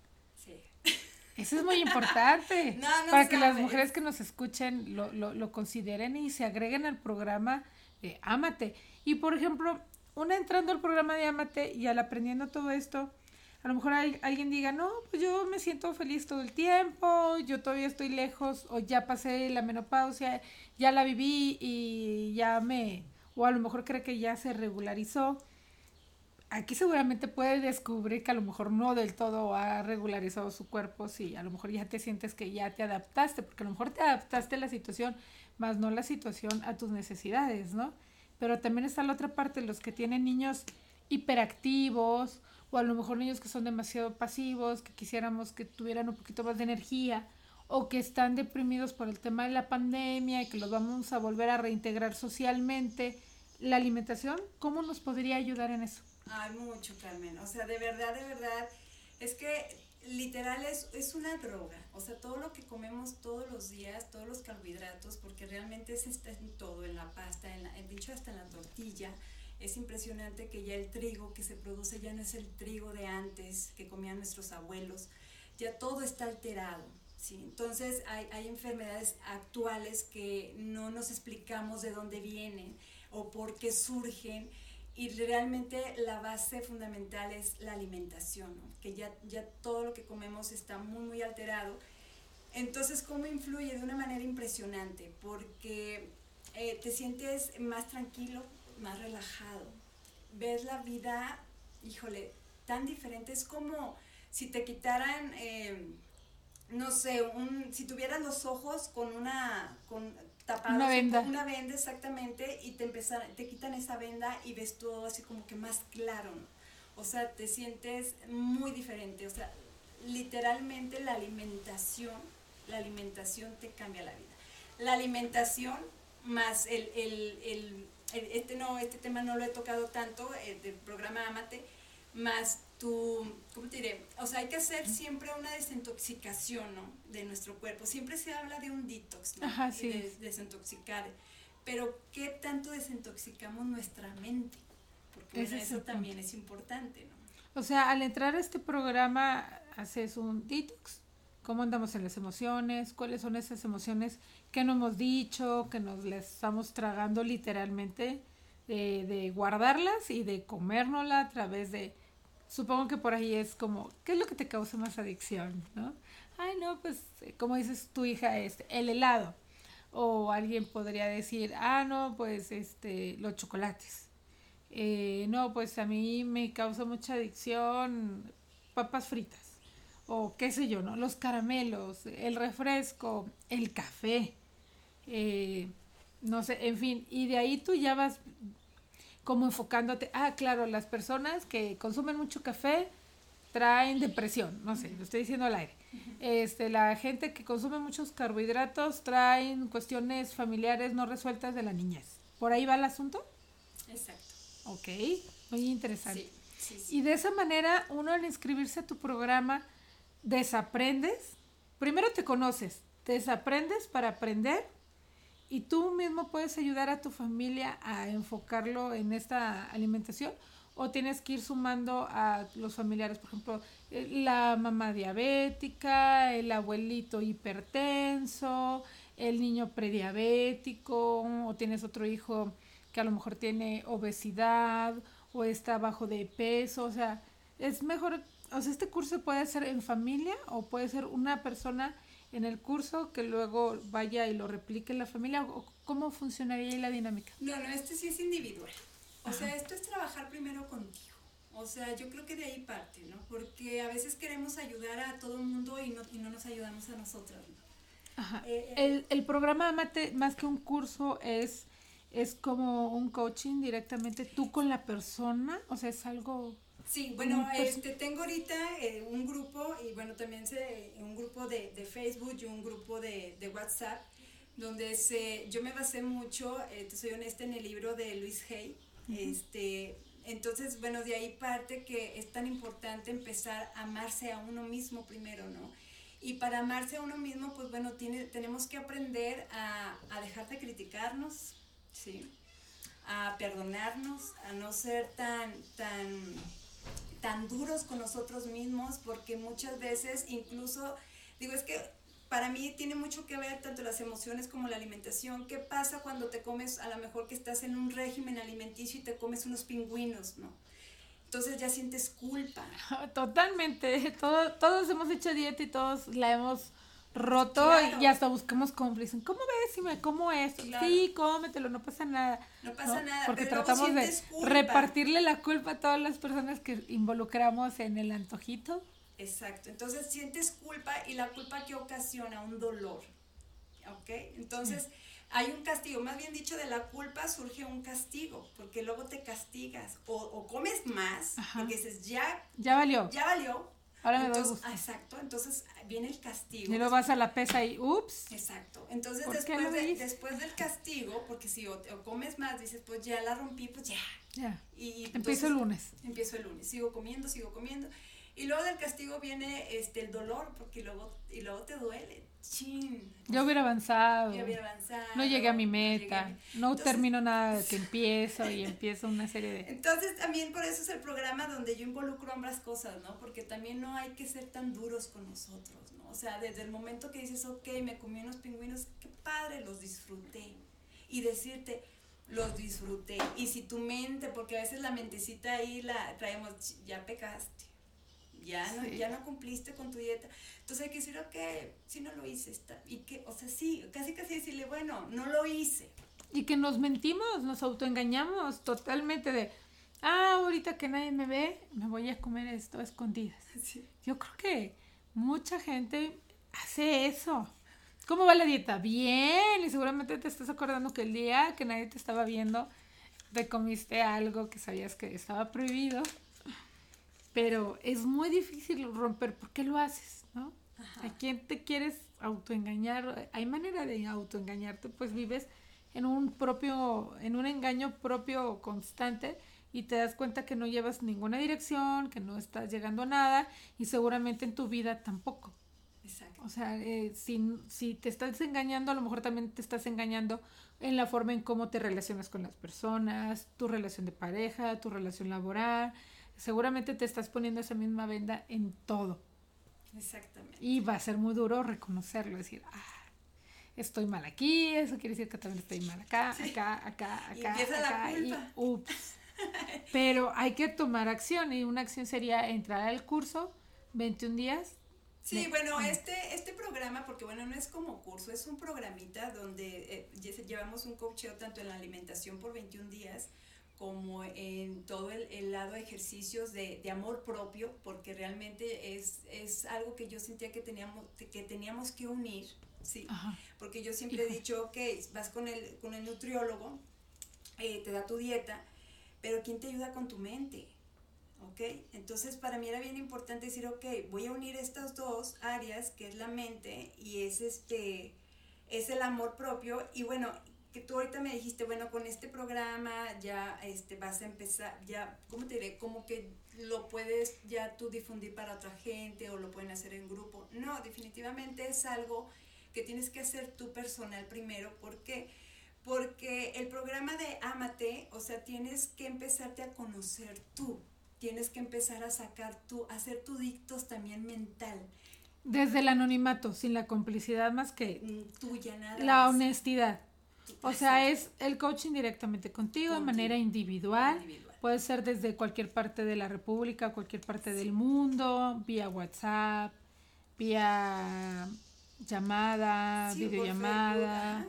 Speaker 2: Eso es muy importante.
Speaker 3: No, no
Speaker 2: para que las mujeres que nos escuchen lo, lo, lo consideren y se agreguen al programa de Ámate. Y por ejemplo, una entrando al programa de Ámate y al aprendiendo todo esto, a lo mejor hay- alguien diga, no, pues yo me siento feliz todo el tiempo, yo todavía estoy lejos o ya pasé la menopausia, ya la viví y ya me, o a lo mejor cree que ya se regularizó aquí seguramente puede descubrir que a lo mejor no del todo ha regularizado su cuerpo, si a lo mejor ya te sientes que ya te adaptaste, porque a lo mejor te adaptaste a la situación, más no la situación a tus necesidades, ¿no? Pero también está la otra parte, los que tienen niños hiperactivos, o a lo mejor niños que son demasiado pasivos, que quisiéramos que tuvieran un poquito más de energía, o que están deprimidos por el tema de la pandemia y que los vamos a volver a reintegrar socialmente. La alimentación, ¿cómo nos podría ayudar en eso?
Speaker 3: Hay mucho, Carmen. O sea, de verdad, de verdad, es que literal es, es una droga. O sea, todo lo que comemos todos los días, todos los carbohidratos, porque realmente es, está en todo, en la pasta, en la, en dicho hasta en la tortilla. Es impresionante que ya el trigo que se produce ya no es el trigo de antes que comían nuestros abuelos. Ya todo está alterado. ¿sí? Entonces hay, hay enfermedades actuales que no nos explicamos de dónde vienen o por qué surgen y realmente la base fundamental es la alimentación, que ya, ya todo lo que comemos está muy, muy alterado. Entonces, ¿cómo influye? De una manera impresionante, porque eh, te sientes más tranquilo, más relajado, ves la vida, híjole, tan diferente, es como si te quitaran, eh, no sé, un, si tuvieras los ojos con una, tapados,
Speaker 2: Una venda.
Speaker 3: Una venda exactamente, y te, empezan, te quitan esa venda y ves todo así como que más claro, ¿no? O sea, te sientes muy diferente, o sea, literalmente la alimentación, la alimentación te cambia la vida. La alimentación más el, el, el, el- este no, este tema no lo he tocado tanto, el del programa Amate, más tu, ¿cómo te diré? O sea, hay que hacer siempre una desintoxicación, ¿no? De nuestro cuerpo. Siempre se habla de un detox, ¿no?
Speaker 2: Ajá, sí.
Speaker 3: de desintoxicar. Pero, ¿qué tanto desintoxicamos nuestra mente? Porque bueno, eso también es importante, ¿no?
Speaker 2: O sea, al entrar a este programa haces un detox. ¿Cómo andamos en las emociones? ¿Cuáles son esas emociones que no hemos dicho, que nos las estamos tragando literalmente? De, de guardarlas y de comérnosla a través de... Supongo que por ahí es como, ¿qué es lo que te causa más adicción? ¿no? Ay, no, pues, eh, como dices tu hija, este, el helado. O alguien podría decir, ah, no, pues, este, los chocolates. Eh, no, pues a mí me causa mucha adicción papas fritas o qué sé yo, ¿no? Los caramelos, el refresco, el café, eh, no sé, en fin, y de ahí tú ya vas como enfocándote, ah, claro, las personas que consumen mucho café traen depresión, no sé, lo estoy diciendo al aire. Este, la gente que consume muchos carbohidratos traen cuestiones familiares no resueltas de la niñez. ¿Por ahí va el asunto?
Speaker 3: Exacto.
Speaker 2: Ok, muy interesante.
Speaker 3: Sí, sí, sí.
Speaker 2: Y de esa manera, uno al inscribirse a tu programa, desaprendes, primero te conoces, desaprendes para aprender y tú mismo puedes ayudar a tu familia a enfocarlo en esta alimentación o tienes que ir sumando a los familiares, por ejemplo, eh, la mamá diabética, el abuelito hipertenso, el niño prediabético, o tienes otro hijo que a lo mejor tiene obesidad o está bajo de peso, o sea, es mejor, o sea, este curso puede ser en familia o puede ser una persona en el curso que luego vaya y lo replique la familia, o cómo funcionaría ahí la dinámica.
Speaker 3: No, no, este sí es individual. O sea,
Speaker 2: Ajá.
Speaker 3: esto es trabajar primero contigo. O sea, yo creo que de ahí parte, ¿no? Porque a veces queremos ayudar a todo el mundo y no, y no nos ayudamos a nosotras, ¿no?
Speaker 2: Ajá.
Speaker 3: Eh, eh.
Speaker 2: El, el programa Amate, más que un curso, es, es como un coaching directamente tú con la persona, o sea, es algo...
Speaker 3: Sí, bueno, este, tengo ahorita eh, un grupo y bueno, también se, un grupo de, de Facebook y un grupo de, de WhatsApp donde se, yo me basé mucho, eh, te soy honesta, en el libro de Luis Hay. este, entonces, bueno, de ahí parte que es tan importante empezar a amarse a uno mismo primero, ¿no? Y para amarse a uno mismo, pues bueno, tiene, tenemos que aprender a, a dejar de criticarnos, ¿sí? A perdonarnos, a no ser tan, tan, tan duros con nosotros mismos, porque muchas veces incluso, digo, es que para mí tiene mucho que ver tanto las emociones como la alimentación. ¿Qué pasa cuando te comes, a lo mejor que estás en un régimen alimenticio y te comes unos pingüinos, ¿no? Entonces ya sientes culpa.
Speaker 2: Totalmente, todo, todos hemos hecho dieta y todos la hemos roto
Speaker 3: Claro.
Speaker 2: y hasta buscamos cómplices. ¿Cómo ves si me como esto?
Speaker 3: Claro.
Speaker 2: Sí, cómetelo, no pasa nada.
Speaker 3: No pasa nada,
Speaker 2: Porque
Speaker 3: pero
Speaker 2: tratamos de
Speaker 3: culpa.
Speaker 2: repartirle la culpa a todas las personas que involucramos en el antojito.
Speaker 3: Exacto, entonces sientes culpa y la culpa que ocasiona un dolor, ¿ok? Entonces hay un castigo, más bien dicho, de la culpa surge un castigo, porque luego te castigas o, o comes más,
Speaker 2: Ajá.
Speaker 3: porque dices, ya,
Speaker 2: Ya valió.
Speaker 3: ya valió.
Speaker 2: Ahora me gusto.
Speaker 3: ah, exacto, entonces viene el castigo.
Speaker 2: Y luego vas a la pesa y ups.
Speaker 3: Exacto. Entonces
Speaker 2: ¿Por qué
Speaker 3: después,
Speaker 2: lo
Speaker 3: de- después del castigo, porque si o, o comes más, dices, pues ya la rompí, pues ya.
Speaker 2: Ya.
Speaker 3: Y
Speaker 2: Empiezo el lunes.
Speaker 3: empiezo el lunes, sigo comiendo, sigo comiendo. Y luego del castigo viene este el dolor, porque luego, y luego te duele. Chin.
Speaker 2: Yo hubiera avanzado.
Speaker 3: Ya había avanzado.
Speaker 2: No llegué a mi meta.
Speaker 3: mi-
Speaker 2: No
Speaker 3: Entonces-
Speaker 2: termino nada que empiezo y empiezo una serie de...
Speaker 3: Entonces también por eso es el programa donde yo involucro ambas cosas, ¿no? Porque también no hay que ser tan duros con nosotros, ¿no? O sea, desde el momento que dices, ok, me comí unos pingüinos, qué padre, los disfruté. Y decirte, los disfruté. Y si tu mente, porque a veces la mentecita ahí la traemos, "Ch, ya pecaste. Ya no, ya no cumpliste con tu dieta. Entonces hay que decir, ok, si no lo hice, está. Y que, o sea, sí, casi casi decirle, bueno, no lo hice.
Speaker 2: Y que nos mentimos, nos autoengañamos totalmente de, ah, ahorita que nadie me ve, me voy a comer esto a escondidas.
Speaker 3: Sí.
Speaker 2: Yo creo que mucha gente hace eso. ¿Cómo va la dieta? Bien, y seguramente te estás acordando que el día que nadie te estaba viendo, te comiste algo que sabías que estaba prohibido. Pero es muy difícil romper. ¿Por qué lo haces? ¿No?
Speaker 3: Ajá.
Speaker 2: ¿A quién te quieres autoengañar? Hay manera de autoengañarte, pues vives en un propio, en un engaño propio constante y te das cuenta que no llevas ninguna dirección, que no estás llegando a nada y seguramente en tu vida tampoco.
Speaker 3: Exacto.
Speaker 2: O sea, eh, si, si te estás engañando, a lo mejor también te estás engañando en la forma en cómo te relacionas con las personas, tu relación de pareja, tu relación laboral. Seguramente te estás poniendo esa misma venda en todo.
Speaker 3: Exactamente.
Speaker 2: Y va a ser muy duro reconocerlo, decir, ah, estoy mal aquí, eso quiere decir que también estoy mal acá, acá, acá,
Speaker 3: Y
Speaker 2: acá,
Speaker 3: empieza la
Speaker 2: y
Speaker 3: culpa.
Speaker 2: ups. Pero hay que tomar acción y una acción sería entrar al curso 21 días.
Speaker 3: Sí, bueno,
Speaker 2: ah.
Speaker 3: este, este programa, porque bueno, no es como curso, es un programita donde eh, lle- llevamos un coacheo tanto en la alimentación por 21 días como en todo el, el lado de ejercicios de, de amor propio, porque realmente es, es algo que yo sentía que teníamos que, teníamos que unir, ¿sí?
Speaker 2: Ajá.
Speaker 3: Porque yo siempre he
Speaker 2: Hijo.
Speaker 3: dicho, que vas con el, con el nutriólogo, eh, te da tu dieta, pero ¿quién te ayuda con tu mente? ¿Ok? Entonces para mí era bien importante decir, ok, voy a unir estas dos áreas, que es la mente y es este, es el amor propio. Y bueno, que tú ahorita me dijiste, bueno, con este programa ya este, vas a empezar, ya, ¿cómo te diré? Como que lo puedes ya tú difundir para otra gente o lo pueden hacer en grupo. No, definitivamente es algo que tienes que hacer tú personal primero. ¿Por qué? Porque el programa de Amate, o sea, tienes que empezarte a conocer tú. Tienes que empezar a sacar tú, a hacer tu dictos también mental,
Speaker 2: Desde el anonimato, sin la complicidad más que
Speaker 3: mm, tuya nada
Speaker 2: la
Speaker 3: más.
Speaker 2: honestidad. O sea, es el coaching directamente contigo, de manera individual.
Speaker 3: Individual.
Speaker 2: Puede ser desde cualquier parte de la República, cualquier parte del mundo, vía WhatsApp, vía llamada,
Speaker 3: Sí,
Speaker 2: videollamada,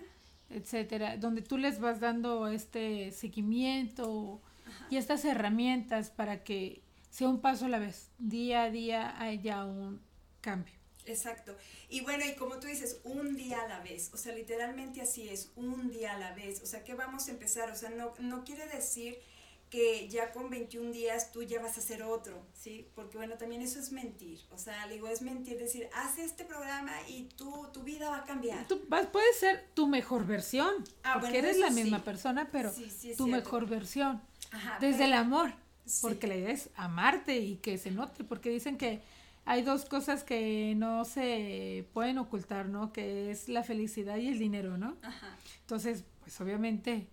Speaker 2: etcétera, donde tú les vas dando este seguimiento y estas herramientas para que sea un paso a la vez, día a día haya un cambio.
Speaker 3: Exacto. Y bueno, y como tú dices, un día a la vez, o sea, literalmente así es, un día a la vez, o sea, que vamos a empezar, o sea, no, no quiere decir que ya con 21 días tú ya vas a hacer otro, ¿sí? Porque bueno, también eso es mentir, o sea, le digo, es mentir, decir, haz este programa y tú, tu vida va a cambiar.
Speaker 2: Tú vas, puedes ser tu mejor versión,
Speaker 3: Ah,
Speaker 2: porque
Speaker 3: bueno,
Speaker 2: eres la misma
Speaker 3: sí.
Speaker 2: persona, pero
Speaker 3: Sí, sí, es
Speaker 2: tu
Speaker 3: cierto.
Speaker 2: mejor versión.
Speaker 3: Ajá,
Speaker 2: Desde
Speaker 3: pero-
Speaker 2: el amor, porque la idea es amarte y que se note, porque dicen que hay dos cosas que no se pueden ocultar, ¿no? Que es la felicidad y el dinero, ¿no?
Speaker 3: Ajá.
Speaker 2: Entonces, pues obviamente,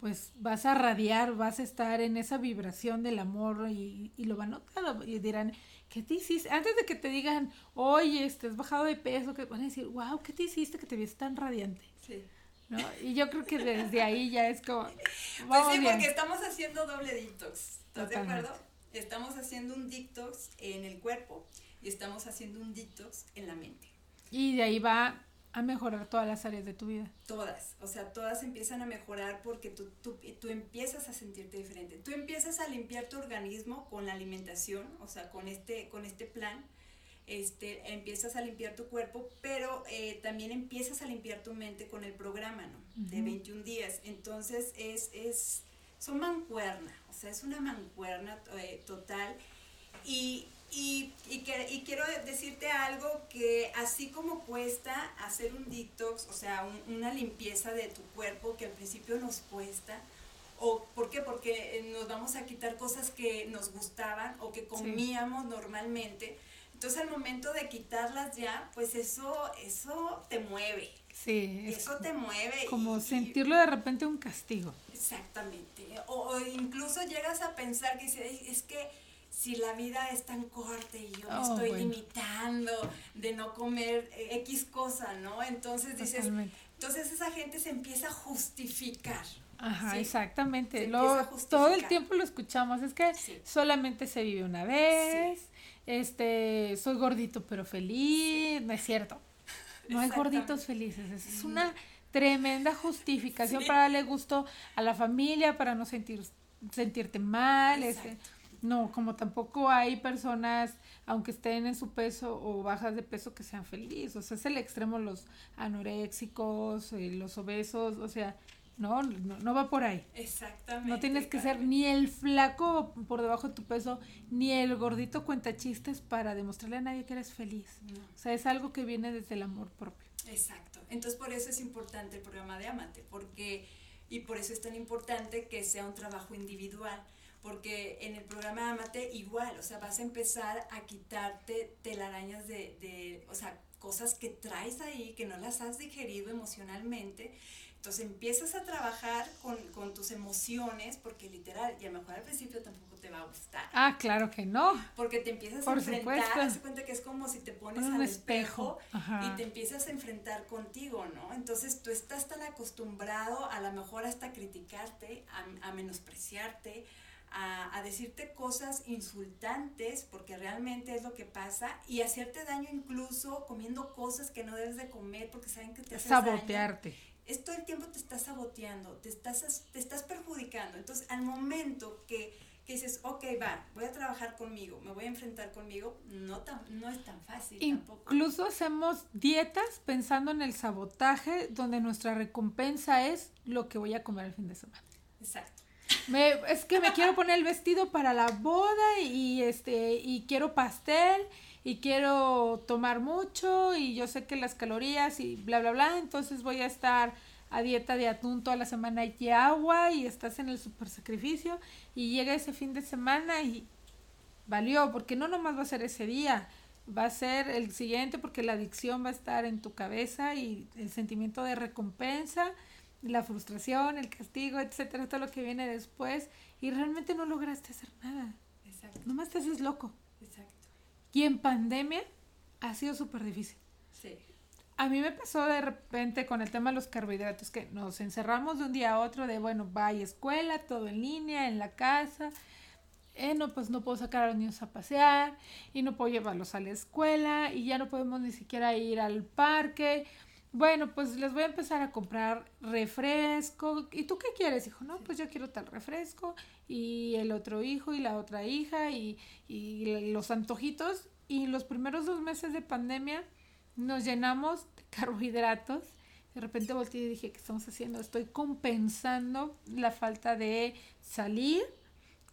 Speaker 2: pues vas a radiar, vas a estar en esa vibración del amor y, y lo van a notar y dirán, ¿qué te hiciste? Antes de que te digan, oye, has bajado de peso, que van a decir, wow, ¿qué te hiciste que te ves tan radiante?
Speaker 3: Sí.
Speaker 2: ¿No? Y yo creo que desde ahí ya es como,
Speaker 3: Pues
Speaker 2: vamos
Speaker 3: sí,
Speaker 2: bien.
Speaker 3: porque estamos haciendo doble detox. ¿Estás de
Speaker 2: Totalmente.
Speaker 3: Estamos haciendo un detox en el cuerpo y estamos haciendo un detox en la mente.
Speaker 2: Y de ahí va a mejorar todas las áreas de tu vida.
Speaker 3: Todas, o sea, todas empiezan a mejorar porque tú, tú, tú empiezas a sentirte diferente. Tú empiezas a limpiar tu organismo con la alimentación, o sea, con este, con este plan. Este, empiezas a limpiar tu cuerpo, pero eh, también empiezas a limpiar tu mente con el programa, ¿no? De
Speaker 2: Ujú.
Speaker 3: 21 días. Entonces, es, es, son mancuerna, o sea, es una mancuerna eh, total. Y, y, y, que- y quiero decirte algo que así como cuesta hacer un detox, o sea, un- una limpieza de tu cuerpo que al principio nos cuesta, o ¿por qué? Porque eh, nos vamos a quitar cosas que nos gustaban o que comíamos normalmente. Entonces al momento de quitarlas ya, pues eso, eso te mueve,
Speaker 2: Sí, es
Speaker 3: eso te mueve.
Speaker 2: como sentirlo de repente un castigo.
Speaker 3: Exactamente. O, o incluso llegas a pensar que dices, "Ay, es que si la vida es tan corta y yo me
Speaker 2: Oh,
Speaker 3: estoy
Speaker 2: bueno.
Speaker 3: limitando de no comer eh, X cosa, ¿no? Entonces dices,
Speaker 2: Totalmente.
Speaker 3: entonces esa gente se empieza a justificar.
Speaker 2: Ajá,
Speaker 3: ¿sí?
Speaker 2: exactamente. Lo- todo el tiempo lo escuchamos. Es que
Speaker 3: Sí.
Speaker 2: solamente se vive una vez. Este, soy gordito pero feliz. No es cierto. No hay gorditos felices. Es, es una tremenda justificación
Speaker 3: Sí.
Speaker 2: para darle gusto a la familia, para no sentir, sentirte mal. este, no, como tampoco hay personas, aunque estén en su peso o bajas de peso, que sean felices. O sea, es el extremo los anoréxicos, eh, los obesos, o sea, no, no, no va por ahí.
Speaker 3: Exactamente.
Speaker 2: No tienes que ser ni el flaco por debajo de tu peso, ni el gordito cuenta chistes para demostrarle a nadie que eres feliz.
Speaker 3: No.
Speaker 2: O sea, es algo que viene desde el amor propio.
Speaker 3: Exacto. Entonces por eso es importante el programa de Amate, porque y por eso es tan importante que sea un trabajo individual, porque en el programa Amate igual, o sea, vas a empezar a quitarte telarañas de, de sea, cosas que traes ahí, que no las has digerido emocionalmente. Entonces empiezas a trabajar con, con tus emociones, porque literal, y a lo mejor al principio tampoco te va a gustar.
Speaker 2: Ah, claro que no.
Speaker 3: Porque te empiezas
Speaker 2: Por
Speaker 3: a enfrentar, de cuenta que es como si te pones
Speaker 2: Un
Speaker 3: al
Speaker 2: espejo.
Speaker 3: espejo, y te empiezas a enfrentar contigo, ¿no? Entonces tú estás tan acostumbrado a lo mejor hasta criticarte, a, a menospreciarte, a, a decirte cosas insultantes, porque realmente es lo que pasa, y hacerte daño incluso comiendo cosas que no debes de comer porque saben que te daño
Speaker 2: Sabotearte.
Speaker 3: es todo el tiempo te estás saboteando, te estás, te estás perjudicando. Entonces, al momento que, que dices, ok, va, voy a trabajar conmigo, me voy a enfrentar conmigo, no, tan, no es tan fácil tampoco.
Speaker 2: Incluso hacemos dietas pensando en el sabotaje, donde nuestra recompensa es lo que voy a comer el fin de semana.
Speaker 3: Exacto.
Speaker 2: Me- es que me quiero poner el vestido para la boda y este y quiero pastel y quiero tomar mucho y yo sé que las calorías y bla bla bla, entonces voy a estar a dieta de atún toda la semana y agua y estás en el super sacrificio. Y llega ese fin de semana y valió, porque no nomás va a ser ese día, va a ser el siguiente porque la adicción va a estar en tu cabeza y el sentimiento de recompensa, la frustración, el castigo, etcétera, todo lo que viene después y realmente no lograste hacer nada,
Speaker 3: Exacto,
Speaker 2: nomás te haces loco.
Speaker 3: exacto.
Speaker 2: Y en pandemia ha sido súper difícil.
Speaker 3: Sí,
Speaker 2: A mí me pasó de repente con el tema de los carbohidratos que nos encerramos de un día a otro de, bueno, vaya escuela, todo en línea, en la casa. Eh, no, pues no puedo sacar a los niños a pasear y no puedo llevarlos a la escuela y ya no podemos ni siquiera ir al parque. Bueno, pues les voy a empezar a comprar refresco. ¿Y tú qué quieres, hijo? No, pues yo quiero tal refresco y el otro hijo y la otra hija y, y los antojitos. Y los primeros dos meses de pandemia nos llenamos de carbohidratos. De repente volteé y dije, ¿qué estamos haciendo? Estoy compensando la falta de salir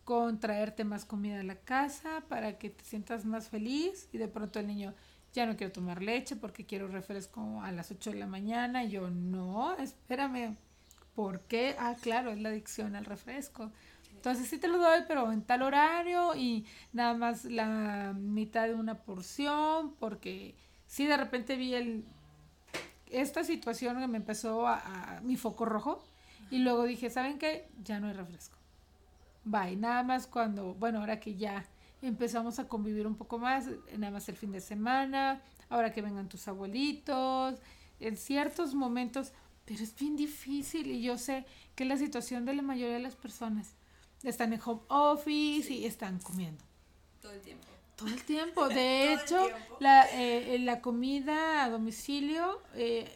Speaker 2: con traerte más comida a la casa para que te sientas más feliz y de pronto el niño ya no quiero tomar leche porque quiero refresco a las 8 de la mañana y yo no, espérame, ¿por qué? Ah, claro, es la adicción al refresco. Entonces sí te lo doy, pero en tal horario y nada más la mitad de una porción porque sí de repente vi el esta situación que me empezó a, a- mi foco rojo y luego dije, ¿saben qué? Ya no hay refresco. Bye, nada más cuando, bueno, ahora que ya empezamos a convivir un poco más, nada más el fin de semana, ahora que vengan tus abuelitos, en ciertos momentos, pero es bien difícil y yo sé que la situación de la mayoría de las personas están en home office y están comiendo.
Speaker 3: todo el tiempo.
Speaker 2: Todo el tiempo. De hecho,
Speaker 3: tiempo.
Speaker 2: la, eh, la comida a domicilio, eh,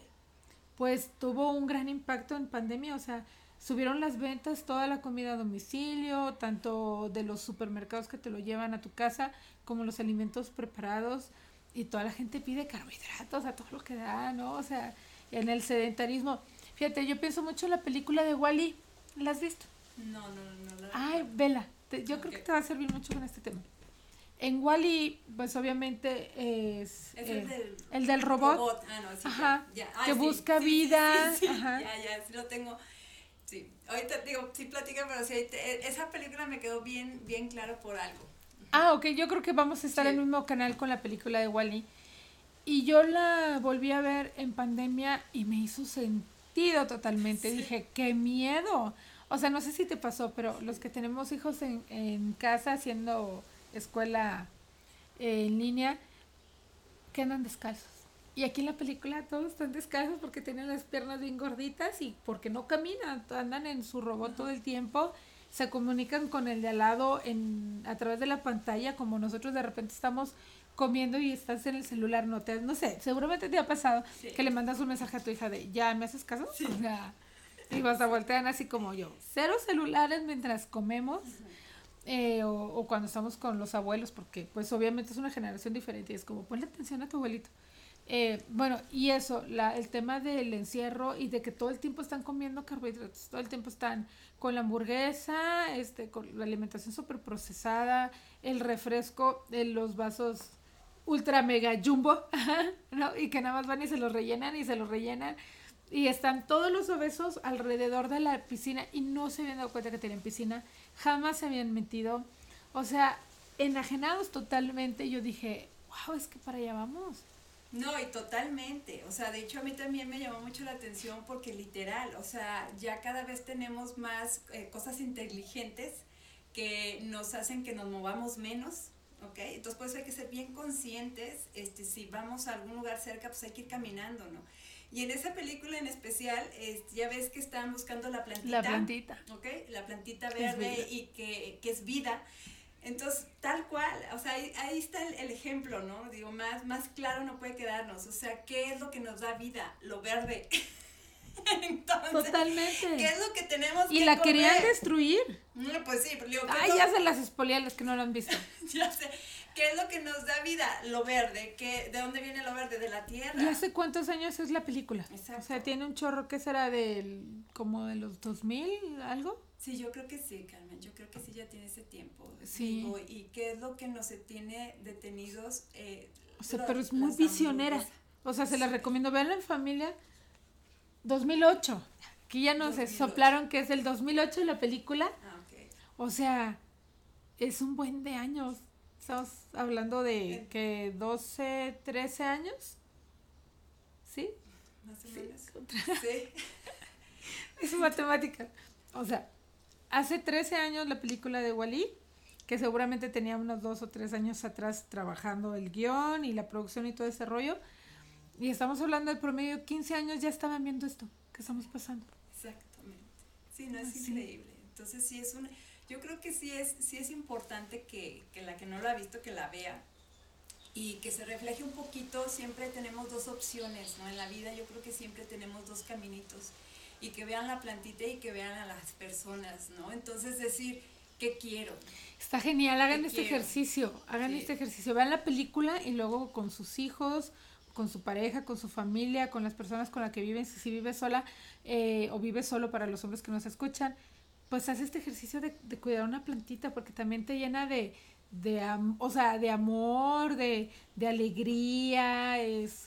Speaker 2: pues tuvo un gran impacto en pandemia. O sea, subieron las ventas, toda la comida a domicilio, tanto de los supermercados que te lo llevan a tu casa, como los alimentos preparados. Y toda la gente pide carbohidratos a todo lo que da, ¿no? O sea, en el sedentarismo. Fíjate, yo pienso mucho en la película de Wally. ¿La has visto?
Speaker 3: No, no, no. no
Speaker 2: Ay, vela, te- yo creo que te va a servir mucho con este tema. En Wally, pues obviamente es,
Speaker 3: Es
Speaker 2: eh,
Speaker 3: el del,
Speaker 2: el del robot.
Speaker 3: Ah, no, sí,
Speaker 2: Ajá,
Speaker 3: ya, ya.
Speaker 2: que
Speaker 3: sí,
Speaker 2: busca
Speaker 3: sí, sí,
Speaker 2: vida,
Speaker 3: sí, sí,
Speaker 2: ajá.
Speaker 3: Ya, ya, sí lo tengo. Sí, ahorita digo, sí platica, pero sí, te- esa película me quedó bien, bien claro por algo.
Speaker 2: Ah, ok, yo creo que vamos a estar
Speaker 3: Sí.
Speaker 2: en el mismo canal con la película de Wally. Y yo la volví a ver en pandemia y me hizo sentido totalmente.
Speaker 3: Sí.
Speaker 2: Dije, qué miedo. O sea, no sé si te pasó, pero los que tenemos hijos en, en casa haciendo escuela eh, en línea, que andan descalzos. Y aquí en la película todos están descalzos porque tienen las piernas bien gorditas y porque no caminan, andan en su robot todo el tiempo, se comunican con el de al lado en, a través de la pantalla, como nosotros de repente estamos comiendo y estás en el celular, no te, no sé, seguramente te ha pasado
Speaker 3: Sí.
Speaker 2: que le mandas un mensaje a tu hija de, ¿ya me haces caso? O sea, y vas a voltear así como yo, cero celulares mientras comemos. eh, o, o cuando estamos con los abuelos, porque pues obviamente es una generación diferente y es como ponle atención a tu abuelito. Eh, bueno, y eso, la, el tema del encierro y de que todo el tiempo están comiendo carbohidratos, todo el tiempo están con la hamburguesa, este, con la alimentación súper procesada, el refresco, los vasos ultra mega jumbo, ¿no? Y que nada más van y se los rellenan y se los rellenan. Y están todos los obesos alrededor de la piscina y no se habían dado cuenta que tenían piscina, jamás se habían metido. O sea, enajenados totalmente. Yo dije, wow, es que para allá vamos.
Speaker 3: No, y totalmente. O sea, de hecho a mí también me llamó mucho la atención porque literal, o sea, ya cada vez tenemos más eh, cosas inteligentes que nos hacen que nos movamos menos, ¿ok? Entonces por eso hay que ser bien conscientes, este, si vamos a algún lugar cerca, pues hay que ir caminando, ¿no? Y en esa película en especial, este, ya ves que están buscando la plantita.
Speaker 2: La plantita.
Speaker 3: ¿ok? La plantita verde y que, que es vida. Entonces, tal cual, o sea, ahí, ahí está el, el ejemplo, ¿no? Digo, más, más claro no puede quedarnos. O sea, ¿qué es lo que nos da vida? Lo verde. Entonces,
Speaker 2: Totalmente.
Speaker 3: ¿qué es lo que tenemos
Speaker 2: Y
Speaker 3: que
Speaker 2: la
Speaker 3: comer?
Speaker 2: querían destruir.
Speaker 3: No, pues sí, pero digo, ¿qué,
Speaker 2: Ay, ya se las spoilé a los que no lo han visto.
Speaker 3: ya sé. ¿Qué es lo que nos da vida? Lo verde. ¿Qué, ¿De dónde viene lo verde? De la tierra.
Speaker 2: ¿Y hace cuántos años es la película?
Speaker 3: Exacto.
Speaker 2: O sea, tiene un chorro que será del como de los 2000, algo.
Speaker 3: Sí, yo creo que sí, Carmen. Yo creo que sí ya tiene ese tiempo.
Speaker 2: Sí.
Speaker 3: Digo, ¿Y qué es lo que nos tiene detenidos? Eh,
Speaker 2: O sea, pero es muy visionera. O sea, se la recomiendo. Veanla en familia. 2008. Aquí ya nos
Speaker 3: 2008.
Speaker 2: soplaron que es el 2008 la película.
Speaker 3: Ah, ok.
Speaker 2: O sea, es un buen de años. Estamos hablando de
Speaker 3: En-
Speaker 2: que 12, 13 años. ¿Sí?
Speaker 3: Más o
Speaker 2: Sí,
Speaker 3: menos.
Speaker 2: contra-
Speaker 3: Sí.
Speaker 2: Es matemática. O sea, hace 13 años la película de Wally, que seguramente tenía unos dos o tres años atrás trabajando el guion y la producción y todo ese rollo. Y estamos hablando del promedio 15 años ya estaban viendo esto que estamos pasando.
Speaker 3: Exactamente. Sí, no es
Speaker 2: Sí.
Speaker 3: increíble. Entonces sí es un, yo creo que sí es, sí es importante que, que la que no lo ha visto que la vea y que se refleje un poquito. Siempre tenemos dos opciones, ¿no? En la vida yo creo que siempre tenemos dos caminitos y que vean la plantita y que vean a las personas, ¿no? Entonces decir, ¿qué quiero?
Speaker 2: Está genial, hagan
Speaker 3: Te
Speaker 2: este
Speaker 3: quiero.
Speaker 2: ejercicio, hagan
Speaker 3: Sí.
Speaker 2: este ejercicio, vean la película y luego con sus hijos, con su pareja, con su familia, con las personas con las que viven, si, si vives sola eh, o vives solo para los hombres que nos escuchan, pues haz este ejercicio de, de cuidar una plantita porque también te llena de, de, am- o sea, de amor, de, de alegría, es,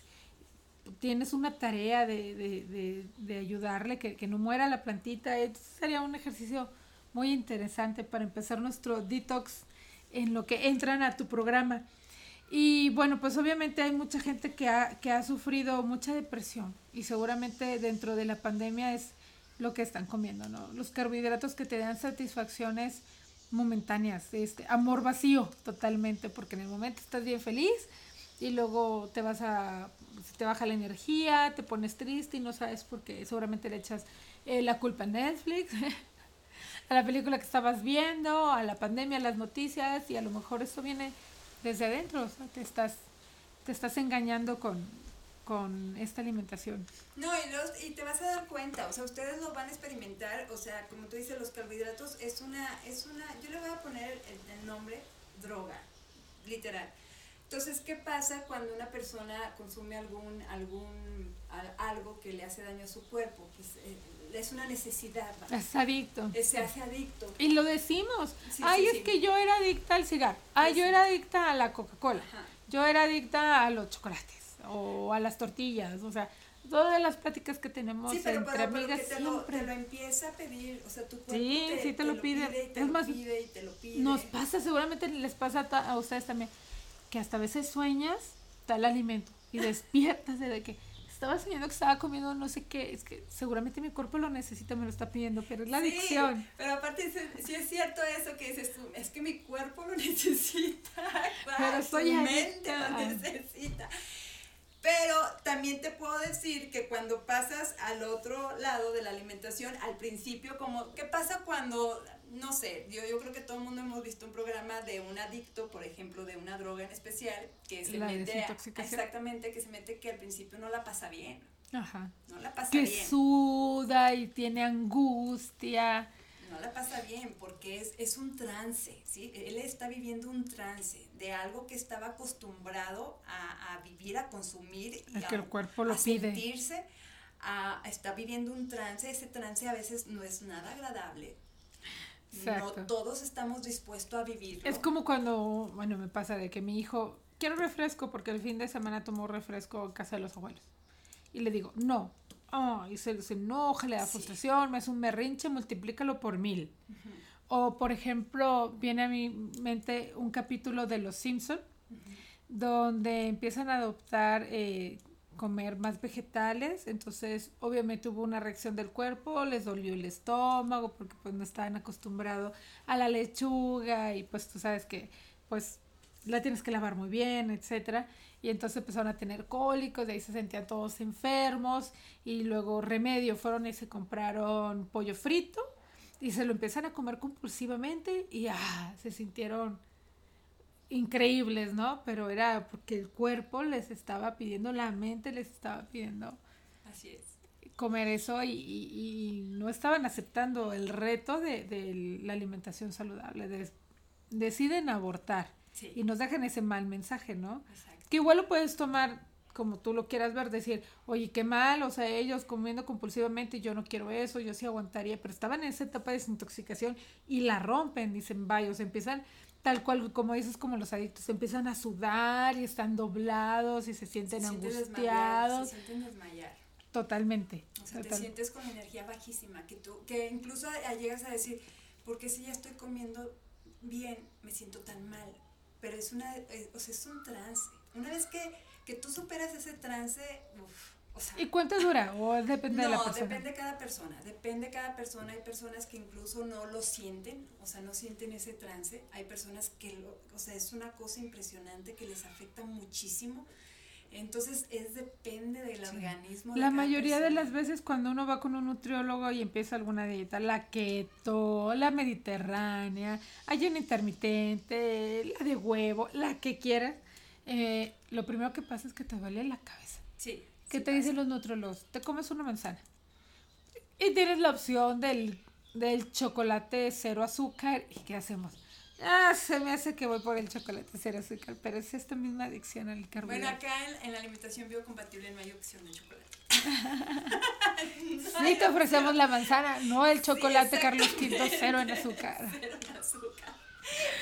Speaker 2: tienes una tarea de, de, de, de ayudarle, que, que no muera la plantita, Entonces, sería un ejercicio muy interesante para empezar nuestro detox en lo que entran a tu programa. Y bueno, pues obviamente hay mucha gente que ha, que ha sufrido mucha depresión y seguramente dentro de la pandemia es lo que están comiendo, ¿no? Los carbohidratos que te dan satisfacciones momentáneas, este, amor vacío totalmente, porque en el momento estás bien feliz y luego te vas a, te baja la energía, te pones triste y no sabes por qué, seguramente le echas eh, la culpa a Netflix, a la película que estabas viendo, a la pandemia, a las noticias y a lo mejor eso viene desde adentro, o sea, te estás, te estás engañando con, con esta alimentación.
Speaker 3: No, y, los, y te vas a dar cuenta, o sea, ustedes lo van a experimentar, o sea, como tú dices, los carbohidratos es una, es una, yo le voy a poner el nombre droga, literal. Entonces, ¿qué pasa cuando una persona consume algún, algún, al- algo que le hace daño a su cuerpo? Que es, eh, es una necesidad.
Speaker 2: Es adicto.
Speaker 3: Se hace adicto.
Speaker 2: Y lo decimos.
Speaker 3: Sí,
Speaker 2: Ay,
Speaker 3: sí,
Speaker 2: es
Speaker 3: sí.
Speaker 2: que yo era adicta al cigarro. Ay, yo era adicta a la Coca-Cola. Yo era adicta a los chocolates o a las tortillas. O sea, todas las pláticas que tenemos
Speaker 3: Sí, pero,
Speaker 2: entre
Speaker 3: pero
Speaker 2: amigas
Speaker 3: que te lo,
Speaker 2: siempre.
Speaker 3: te lo empieza a pedir, o sea, tu cuerpo
Speaker 2: Sí,
Speaker 3: te,
Speaker 2: sí te lo pide.
Speaker 3: y te
Speaker 2: Es
Speaker 3: lo
Speaker 2: más,
Speaker 3: pide y te lo pide.
Speaker 2: Nos pasa, seguramente les pasa a ustedes también, que hasta a veces sueñas tal alimento y despiertas de que estaba soñando que estaba comiendo no sé qué. Es que seguramente mi cuerpo lo necesita, me lo está pidiendo, pero es la
Speaker 3: Sí,
Speaker 2: adicción.
Speaker 3: pero aparte sí es cierto eso que dices tú, es que mi cuerpo lo necesita,
Speaker 2: Pero
Speaker 3: tu mente lo necesita. Pero también te puedo decir que cuando pasas al otro lado de la alimentación, al principio, como, ¿qué pasa cuando, no sé, yo, yo creo que todo el mundo hemos visto un programa de un adicto, por ejemplo, de una droga en especial, que se
Speaker 2: La
Speaker 3: mete, a- exactamente, que se mete que al principio no la pasa bien,
Speaker 2: Ajá.
Speaker 3: no la pasa
Speaker 2: Que
Speaker 3: bien.
Speaker 2: suda y tiene angustia.
Speaker 3: No la pasa bien porque es, es un trance, ¿sí? Él está viviendo un trance de algo que estaba acostumbrado a, a vivir, a consumir y
Speaker 2: Es que el
Speaker 3: a,
Speaker 2: cuerpo lo
Speaker 3: a
Speaker 2: pide.
Speaker 3: sentirse, a, está viviendo un trance. Ese trance a veces no es nada agradable.
Speaker 2: Exacto.
Speaker 3: No todos estamos dispuestos a vivirlo.
Speaker 2: Es como cuando, bueno, me pasa de que mi hijo, quiero refresco porque el fin de semana tomó refresco en casa de los abuelos. Y le digo, no. Oh, y se, se enoja, le da
Speaker 3: Sí.
Speaker 2: frustración, me hace un berrinche, multiplícalo por mil. O, por ejemplo, viene a mi mente un capítulo de Los Simpson donde empiezan a adoptar eh, comer más vegetales, entonces obviamente hubo una reacción del cuerpo, les dolió el estómago porque pues no estaban acostumbrados a la lechuga y pues tú sabes que pues la tienes que lavar muy bien, etcétera, y entonces empezaron a tener cólicos, de ahí se sentían todos enfermos y luego remedio fueron y se compraron pollo frito y se lo empiezan a comer compulsivamente y ah, se sintieron increíbles, ¿no? Pero era porque el cuerpo les estaba pidiendo, la mente les estaba pidiendo
Speaker 3: Así es.
Speaker 2: comer eso y, y- y no estaban aceptando el reto de, de la alimentación saludable. de- deciden abortar
Speaker 3: Sí.
Speaker 2: y nos dejan ese mal mensaje, ¿no?
Speaker 3: Exacto.
Speaker 2: Que igual lo puedes tomar como tú lo quieras ver, decir, oye, qué mal, o sea, ellos comiendo compulsivamente, yo no quiero eso, yo sí aguantaría, pero estaban en esa etapa de desintoxicación y la rompen, dicen, vaya, o sea, empiezan tal cual, como dices, como los adictos, empiezan a sudar y están doblados y se sienten
Speaker 3: Se sienten
Speaker 2: angustiados,
Speaker 3: se sienten desmayar.
Speaker 2: totalmente.
Speaker 3: O sea, te sientes con energía bajísima, que tú, que incluso llegas a decir, porque si ya estoy comiendo bien, me siento tan mal. Pero es una, eh, o sea, es un trance. Una vez que, que tú superas ese trance, uf, o sea,
Speaker 2: ¿Y cuánto dura? ¿O depende de la
Speaker 3: no,
Speaker 2: persona?
Speaker 3: depende de cada persona, depende de cada persona. Hay personas que incluso no lo sienten, o sea, no sienten ese trance. Hay personas que, lo, o sea, es una cosa impresionante que les afecta muchísimo. Entonces, es depende del organismo. de
Speaker 2: La mayoría de las veces cuando uno va con un nutriólogo y empieza alguna dieta, la keto, la mediterránea, ayuno intermitente, la de huevo, la que quieras, eh, lo primero que pasa es que te duele la cabeza.
Speaker 3: Sí.
Speaker 2: ¿Qué
Speaker 3: sí
Speaker 2: te dicen los nutriólogos? Te comes una manzana. Y tienes la opción del, del chocolate cero azúcar. ¿Y qué hacemos? Ah, se me hace que voy por el chocolate cero azúcar, pero es esta misma adicción al
Speaker 3: Bueno,
Speaker 2: carbohidrato.
Speaker 3: acá en, en la alimentación biocompatible no hay opción de chocolate.
Speaker 2: Sí, te ofrecemos la manzana, no el chocolate. Carlos V cero en azúcar.
Speaker 3: Cero en azúcar.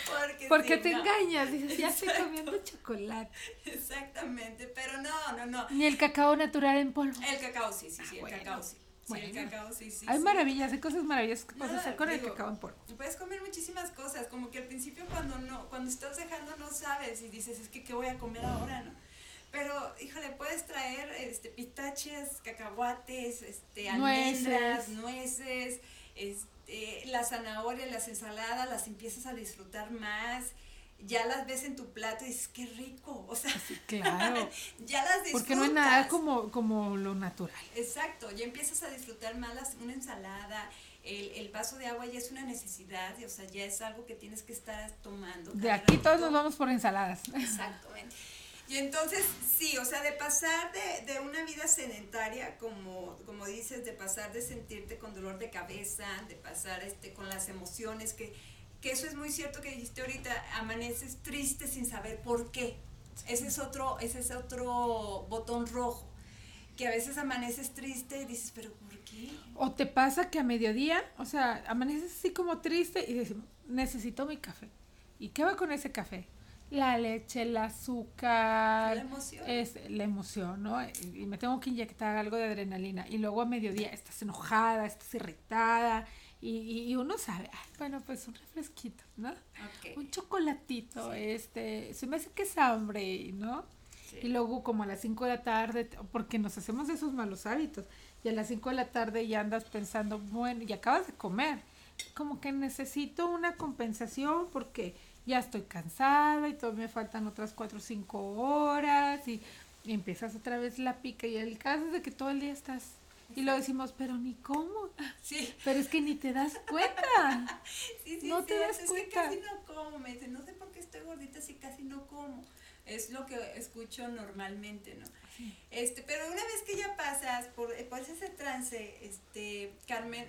Speaker 3: Porque,
Speaker 2: Porque
Speaker 3: sí,
Speaker 2: te
Speaker 3: no.
Speaker 2: engañas, dices, ya estoy comiendo chocolate.
Speaker 3: Exactamente, pero no, no, no.
Speaker 2: Ni el cacao natural en polvo.
Speaker 3: El cacao sí, sí, sí, el
Speaker 2: bueno.
Speaker 3: cacao sí. Sí, el
Speaker 2: Bueno.
Speaker 3: cacao sí, sí.
Speaker 2: Hay
Speaker 3: sí.
Speaker 2: maravillas, hay cosas maravillosas que puedes hacer con el cacao en polvo.
Speaker 3: Puedes comer muchísimas cosas, como que al principio cuando no, cuando estás dejando no sabes y dices, es que qué voy a comer ahora, ¿no? Pero, híjole, puedes traer este pistaches, cacahuates, este almendras, nueces, este, las zanahorias, las ensaladas, las empiezas a disfrutar más. Ya las ves en tu plato y dices, qué rico. O sea,
Speaker 2: Claro,
Speaker 3: ya las disfrutas.
Speaker 2: porque no hay nada como, como lo natural.
Speaker 3: Exacto, ya empiezas a disfrutar más las- una ensalada, el, el vaso de agua ya es una necesidad, o sea, ya es algo que tienes que estar tomando.
Speaker 2: De aquí todos nos vamos por ensaladas.
Speaker 3: Exactamente. Y entonces, sí, o sea, de pasar de, de una vida sedentaria, como, como dices, de pasar de sentirte con dolor de cabeza, de pasar este, con las emociones, que, que eso es muy cierto que dijiste ahorita, amaneces triste sin saber por qué. Ese es otro, ese es otro botón rojo, que a veces amaneces triste y dices, pero ¿por qué?
Speaker 2: O te pasa que a mediodía, o sea, amaneces así como triste y dices, necesito mi café. ¿Y qué va con ese café? La leche, el azúcar.
Speaker 3: La emoción.
Speaker 2: Es la emoción, ¿no? Y me tengo que inyectar algo de adrenalina. Y luego a mediodía estás enojada, estás irritada. Y, y- uno sabe, "Ay, bueno, pues un refresquito, ¿no? Un chocolatito, este, se me hace que es hambre, ¿no?
Speaker 3: Sí.
Speaker 2: Y luego como a las 5 de la tarde, porque nos hacemos de esos malos hábitos, y a las 5 de la tarde ya andas pensando, bueno, y acabas de comer, como que necesito una compensación porque ya estoy cansada y todavía me faltan otras 4 o 5 horas y, y empiezas otra vez la pica y el caso es de que todo el día estás y lo decimos, pero ni cómo,
Speaker 3: Sí.
Speaker 2: pero es que ni te das cuenta.
Speaker 3: Sí, sí,
Speaker 2: No
Speaker 3: sí,
Speaker 2: te das
Speaker 3: es
Speaker 2: cuenta.
Speaker 3: que casi no como, me dicen, no sé por qué estoy gordita si casi no como. Es lo que escucho normalmente, ¿no? Este, pero una vez que ya pasas por, por ese trance, este, Carmen,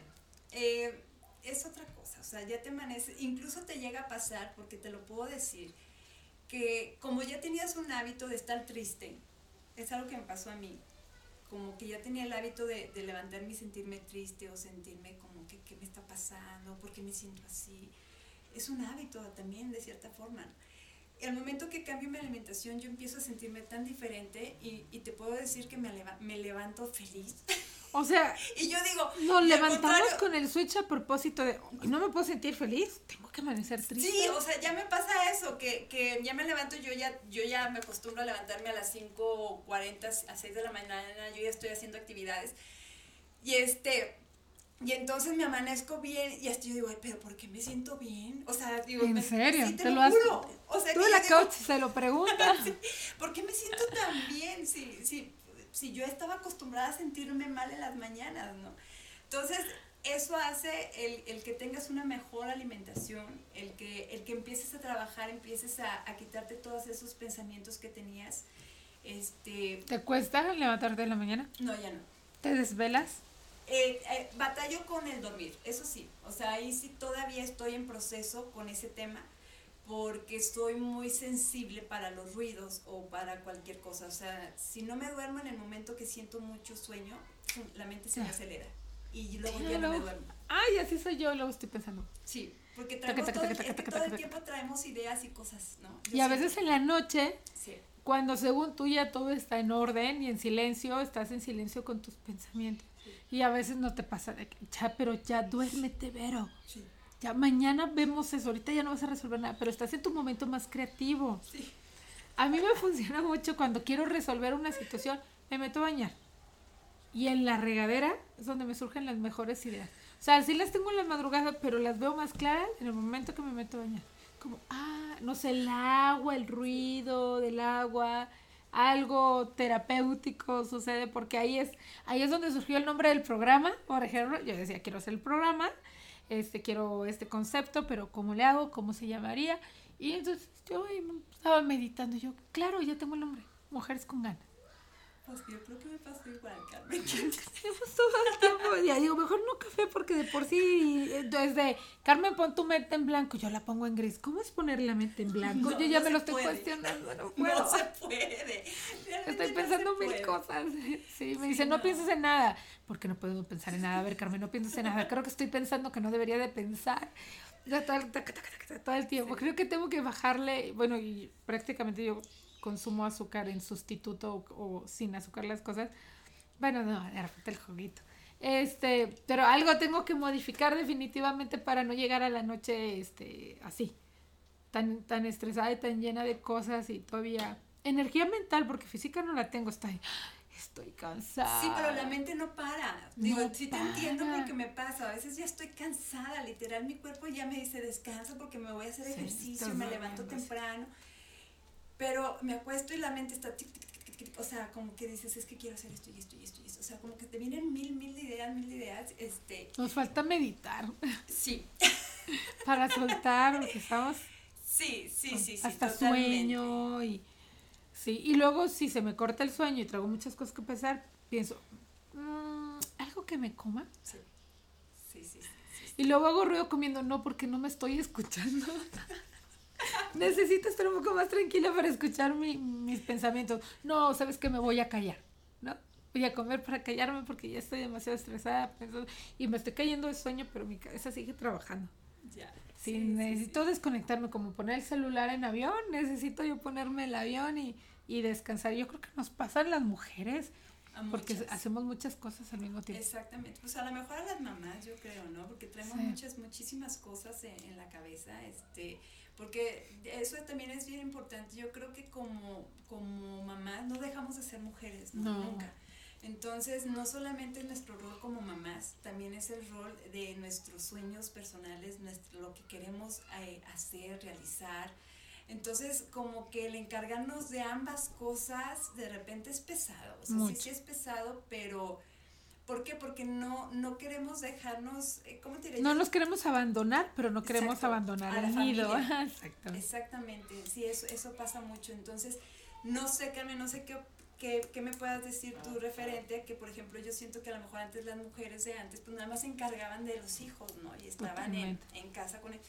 Speaker 3: eh, es otra cosa, o sea, ya te amanece, incluso te llega a pasar, porque te lo puedo decir, que como ya tenías un hábito de estar triste, es algo que me pasó a mí, como que ya tenía el hábito de, de levantarme y sentirme triste o sentirme como que qué me está pasando, por qué me siento así. Es un hábito también de cierta forma. Y al momento que cambio mi alimentación yo empiezo a sentirme tan diferente y, te puedo decir que me levanto feliz.
Speaker 2: O sea,
Speaker 3: Y yo digo,
Speaker 2: nos levantamos con el switch a propósito de, "Hoy no me puedo sentir feliz, tengo que amanecer triste.
Speaker 3: Sí, o sea, ya me pasa eso, que, que ya me levanto, yo ya, yo ya me acostumbro a levantarme a las 5.40, a 6 de la mañana, yo ya estoy haciendo actividades. Y este, y entonces me amanezco bien y hasta yo digo, "Ay, pero ¿por qué me siento bien? O sea, digo,
Speaker 2: ¿En
Speaker 3: me-
Speaker 2: serio?
Speaker 3: sí, te,
Speaker 2: ¿Te
Speaker 3: lo,
Speaker 2: lo has-
Speaker 3: juro. O sea,
Speaker 2: Tú
Speaker 3: que
Speaker 2: la
Speaker 3: digo,
Speaker 2: couch se lo pregunta.
Speaker 3: ¿por qué me siento tan bien si, si, si yo estaba acostumbrada a sentirme mal en las mañanas, ¿no? Entonces, eso hace el, el que tengas una mejor alimentación, el que, el que empieces a trabajar, empieces a, a quitarte todos esos pensamientos que tenías. Este,
Speaker 2: ¿Te cuesta levantarte en la mañana?
Speaker 3: no, ya no.
Speaker 2: ¿Te desvelas?
Speaker 3: Eh, eh, batallo con el dormir, eso sí. O sea, ahí sí todavía estoy en proceso con ese tema porque soy muy sensible para los ruidos o para cualquier cosa. O sea, si no me duermo en el momento que siento mucho sueño, la mente se me
Speaker 2: Ya.
Speaker 3: acelera y luego
Speaker 2: Sí,
Speaker 3: ya no me duermo.
Speaker 2: Ay, así soy yo, luego estoy pensando.
Speaker 3: Sí, porque
Speaker 2: Taca,
Speaker 3: traemos
Speaker 2: taca,
Speaker 3: todo, el, que todo el tiempo traemos ideas y cosas, ¿no? Yo
Speaker 2: Y a veces en la noche,
Speaker 3: Sí,
Speaker 2: cuando según tú ya todo está en orden y en silencio, estás en silencio con tus pensamientos. Y a veces no te pasa de que, ya, pero ya duérmete, Vero.
Speaker 3: sí,
Speaker 2: Ya mañana vemos eso, ahorita ya no vas a resolver nada, pero estás en tu momento más creativo.
Speaker 3: sí.
Speaker 2: A mí me funciona mucho cuando quiero resolver una situación, me meto a bañar. Y en la regadera es donde me surgen las mejores ideas. O sea, sí las tengo en la madrugada, pero las veo más claras en el momento que me meto a bañar. Como, ah, no sé, el agua, el ruido del agua, algo terapéutico sucede porque ahí es, ahí es donde surgió el nombre del programa. Por ejemplo, yo decía, quiero hacer el programa, este, quiero este concepto, pero ¿cómo le hago? ¿Cómo se llamaría? Y entonces yo estaba meditando, yo, claro, ya tengo el nombre, Mujeres con ganas.
Speaker 3: Pues yo creo que me pasó igual, Carmen.
Speaker 2: Hacemos todo el tiempo. Ya digo, mejor no café porque de por sí, entonces de Carmen, pon tu mente en blanco, yo la pongo en gris. ¿Cómo es poner la mente en blanco?
Speaker 3: No,
Speaker 2: yo ya
Speaker 3: no
Speaker 2: me lo estoy cuestionando, no puedo.
Speaker 3: No se puede. Realmente
Speaker 2: Estoy pensando mil
Speaker 3: puede.
Speaker 2: cosas. Sí, me
Speaker 3: Sí,
Speaker 2: dicen, no.
Speaker 3: no.
Speaker 2: pienses en nada. ¿Por qué no puedo pensar en nada? A ver, Carmen, no pienses en nada. Creo que estoy pensando que no debería de pensar. Todo el, todo el tiempo. Creo que tengo que bajarle. Bueno, y prácticamente yo consumo azúcar en sustituto o, o sin azúcar las cosas. Bueno, no, de repente el juguito. Este, pero algo tengo que modificar definitivamente para no llegar a la noche este, así, tan, tan estresada y tan llena de cosas y todavía energía mental, porque física no la tengo, estoy, estoy cansada.
Speaker 3: Sí, pero la mente no para. Digo,
Speaker 2: No
Speaker 3: sí te entiendo
Speaker 2: para.
Speaker 3: porque me pasa. A veces ya estoy cansada, literal. Mi cuerpo ya me dice descansa porque me voy a hacer
Speaker 2: Sí,
Speaker 3: ejercicio, me levanto
Speaker 2: durmiendo, sí.
Speaker 3: Pero me acuesto y la mente está tic. O sea, como que dices, es que quiero hacer esto y esto y esto y esto. O sea, como que te vienen mil, mil de ideas, mil de ideas. Este,
Speaker 2: Nos falta meditar
Speaker 3: sí,
Speaker 2: para soltar, porque estamos
Speaker 3: sí, sí, sí, sí.
Speaker 2: hasta
Speaker 3: totalmente.
Speaker 2: sueño y sí y luego si se me corta el sueño y traigo muchas cosas que pensar pienso "Mm, algo que me coma
Speaker 3: Sí, sí, sí. sí, sí.
Speaker 2: y luego hago ruido comiendo no porque no me estoy escuchando necesito estar un poco más tranquila para escuchar mi- mis pensamientos no sabes que me voy a callar no voy a comer para callarme porque ya estoy demasiado estresada pensando- y me estoy cayendo de sueño pero mi cabeza sigue trabajando
Speaker 3: Ya.
Speaker 2: Sí,
Speaker 3: sí, sí,
Speaker 2: necesito desconectarme, como poner el celular en avión, necesito yo ponerme el avión y, y descansar. Yo creo que nos pasan las mujeres, porque
Speaker 3: muchas.
Speaker 2: hacemos muchas cosas al mismo tiempo.
Speaker 3: Exactamente, pues a lo mejor a las mamás yo creo, ¿no? Porque traemos
Speaker 2: Sí.
Speaker 3: muchas, muchísimas cosas en, en la cabeza, este, porque eso también es bien importante. Yo creo que como, como mamás no dejamos de ser mujeres, ¿no?
Speaker 2: No.
Speaker 3: Nunca. Entonces, no solamente es nuestro rol como mamás, también es el rol de nuestros sueños personales, nuestro, lo que queremos eh, hacer, realizar. Entonces, como que el encargarnos de ambas cosas de repente es pesado. O sea, sí,
Speaker 2: Mucho.
Speaker 3: sí es pesado, pero ¿por qué? Porque no, no queremos dejarnos, eh, ¿cómo te diré?
Speaker 2: No nos queremos abandonar, pero no queremos
Speaker 3: Exacto,
Speaker 2: abandonar el nido. Exactamente.
Speaker 3: Exactamente, sí, eso, eso pasa mucho. Entonces, no sé, Carmen, no sé qué, qué, qué me puedas decir tú referente, que por ejemplo yo siento que a lo mejor antes las mujeres de antes, pues nada más se encargaban de los hijos, ¿no? Y estaban en, en casa con él.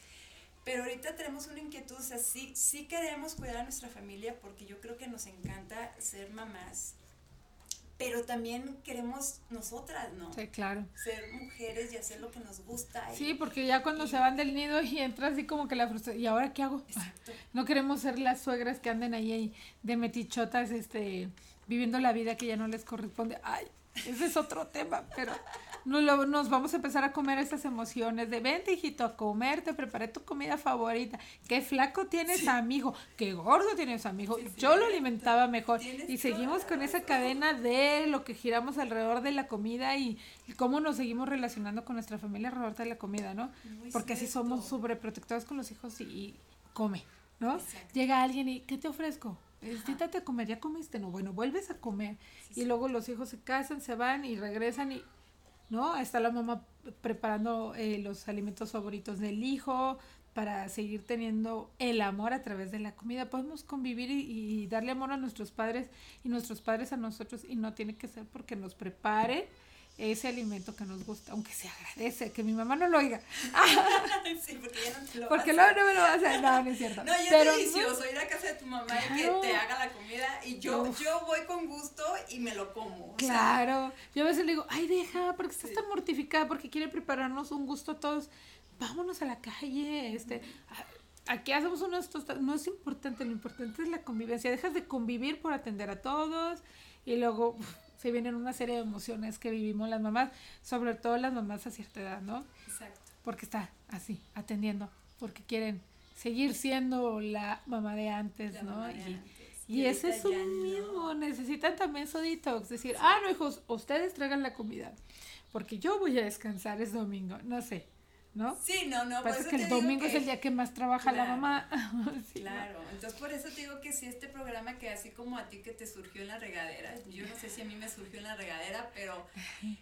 Speaker 3: Pero ahorita tenemos una inquietud, o sea, sí, sí queremos cuidar a nuestra familia porque yo creo que nos encanta ser mamás, pero también queremos nosotras, ¿no?
Speaker 2: Sí, claro.
Speaker 3: Ser mujeres y hacer lo que nos gusta. y-
Speaker 2: Sí, porque ya cuando se van del nido y entra así como que la frustración, ¿y ahora qué hago?
Speaker 3: Exacto.
Speaker 2: No queremos ser las suegras que anden ahí, ahí de metichotas, este, viviendo la vida que ya no les corresponde. Ay, ese es otro tema, pero nos, lo- nos vamos a empezar a comer esas emociones de vente, hijito, a comer, te preparé tu comida favorita. Qué flaco tienes amigo, qué gordo tienes amigo.
Speaker 3: Sí,
Speaker 2: Yo lo alimentaba mejor. Y seguimos con esa cadena de lo que giramos alrededor de la comida y, y cómo nos seguimos relacionando con nuestra familia alrededor de la comida, ¿no?
Speaker 3: Muy
Speaker 2: Porque así somos sobreprotectores con los hijos y, y come, ¿no?
Speaker 3: Exacto.
Speaker 2: Llega alguien y ¿qué te ofrezco? Siéntate a comer, ya comiste, no, bueno, vuelves a comer.
Speaker 3: Sí,
Speaker 2: y
Speaker 3: sí.
Speaker 2: luego los hijos se casan, se van y regresan y, ¿no? Está la mamá preparando eh, los alimentos favoritos del hijo para seguir teniendo el amor a través de la comida. Podemos convivir y, y darle amor a nuestros padres y nuestros padres a nosotros y no tiene que ser porque nos preparen ese alimento que nos gusta, aunque se agradece, que mi mamá no lo oiga,
Speaker 3: sí, porque ya no te lo
Speaker 2: porque
Speaker 3: vas a
Speaker 2: luego no me lo va a hacer, no, no es cierto.
Speaker 3: No, y es
Speaker 2: Pero,
Speaker 3: delicioso ir a casa mamá y que te haga la comida y yo,
Speaker 2: Uf.
Speaker 3: yo voy con gusto y me lo como. o sea,
Speaker 2: Claro, yo a veces le digo, ay, deja, porque estás
Speaker 3: Sí.
Speaker 2: tan mortificada, porque quiere prepararnos un gusto a todos. Vámonos a la calle, este, aquí hacemos unos tostados. No es importante, lo importante es la convivencia. Dejas de convivir por atender a todos y luego uf, se vienen una serie de emociones que vivimos las mamás, sobre todo las mamás a cierta edad, ¿no?
Speaker 3: Exacto.
Speaker 2: Porque está así, atendiendo, porque quieren seguir siendo la mamá de antes,
Speaker 3: La
Speaker 2: ¿no?
Speaker 3: de
Speaker 2: Y-
Speaker 3: antes.
Speaker 2: y ese es un
Speaker 3: no.
Speaker 2: mimo, necesitan también su detox, decir, ah, no, hijos, ustedes traigan la comida, porque yo voy a descansar, es domingo, no sé, ¿no?
Speaker 3: Sí, no, no.
Speaker 2: Parece
Speaker 3: eso
Speaker 2: que el domingo es el día que más trabaja la mamá. Sí, ¿no?
Speaker 3: Claro, entonces por eso te digo que si este programa que así como a ti que te surgió en la regadera, yo no sé si a mí me surgió en la regadera, pero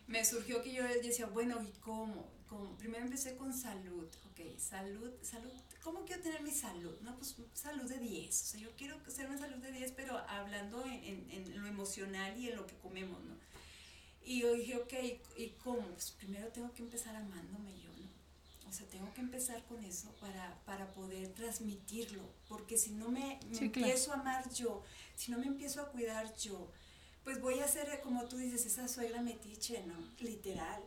Speaker 3: me surgió que yo decía, bueno, ¿y cómo? ¿Cómo? Primero empecé con salud, ok, salud, salud, ¿cómo quiero tener mi salud? No, pues salud de 10, o sea, yo quiero ser una salud de 10, pero hablando en, en- en lo emocional y en lo que comemos, ¿no? Y yo dije, ok, ¿y cómo? Pues primero tengo que empezar amándome yo, ¿no? O sea, tengo que empezar con eso para, para poder transmitirlo, porque si no me, me
Speaker 2: Sí, claro.
Speaker 3: empiezo a amar yo, si no me empiezo a cuidar yo, pues voy a ser, como tú dices, esa suegra metiche, ¿no? Literal.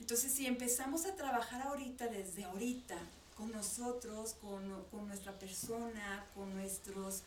Speaker 3: Entonces, si empezamos a trabajar ahorita, desde ahorita, con nosotros, con, con nuestra persona, con nuestros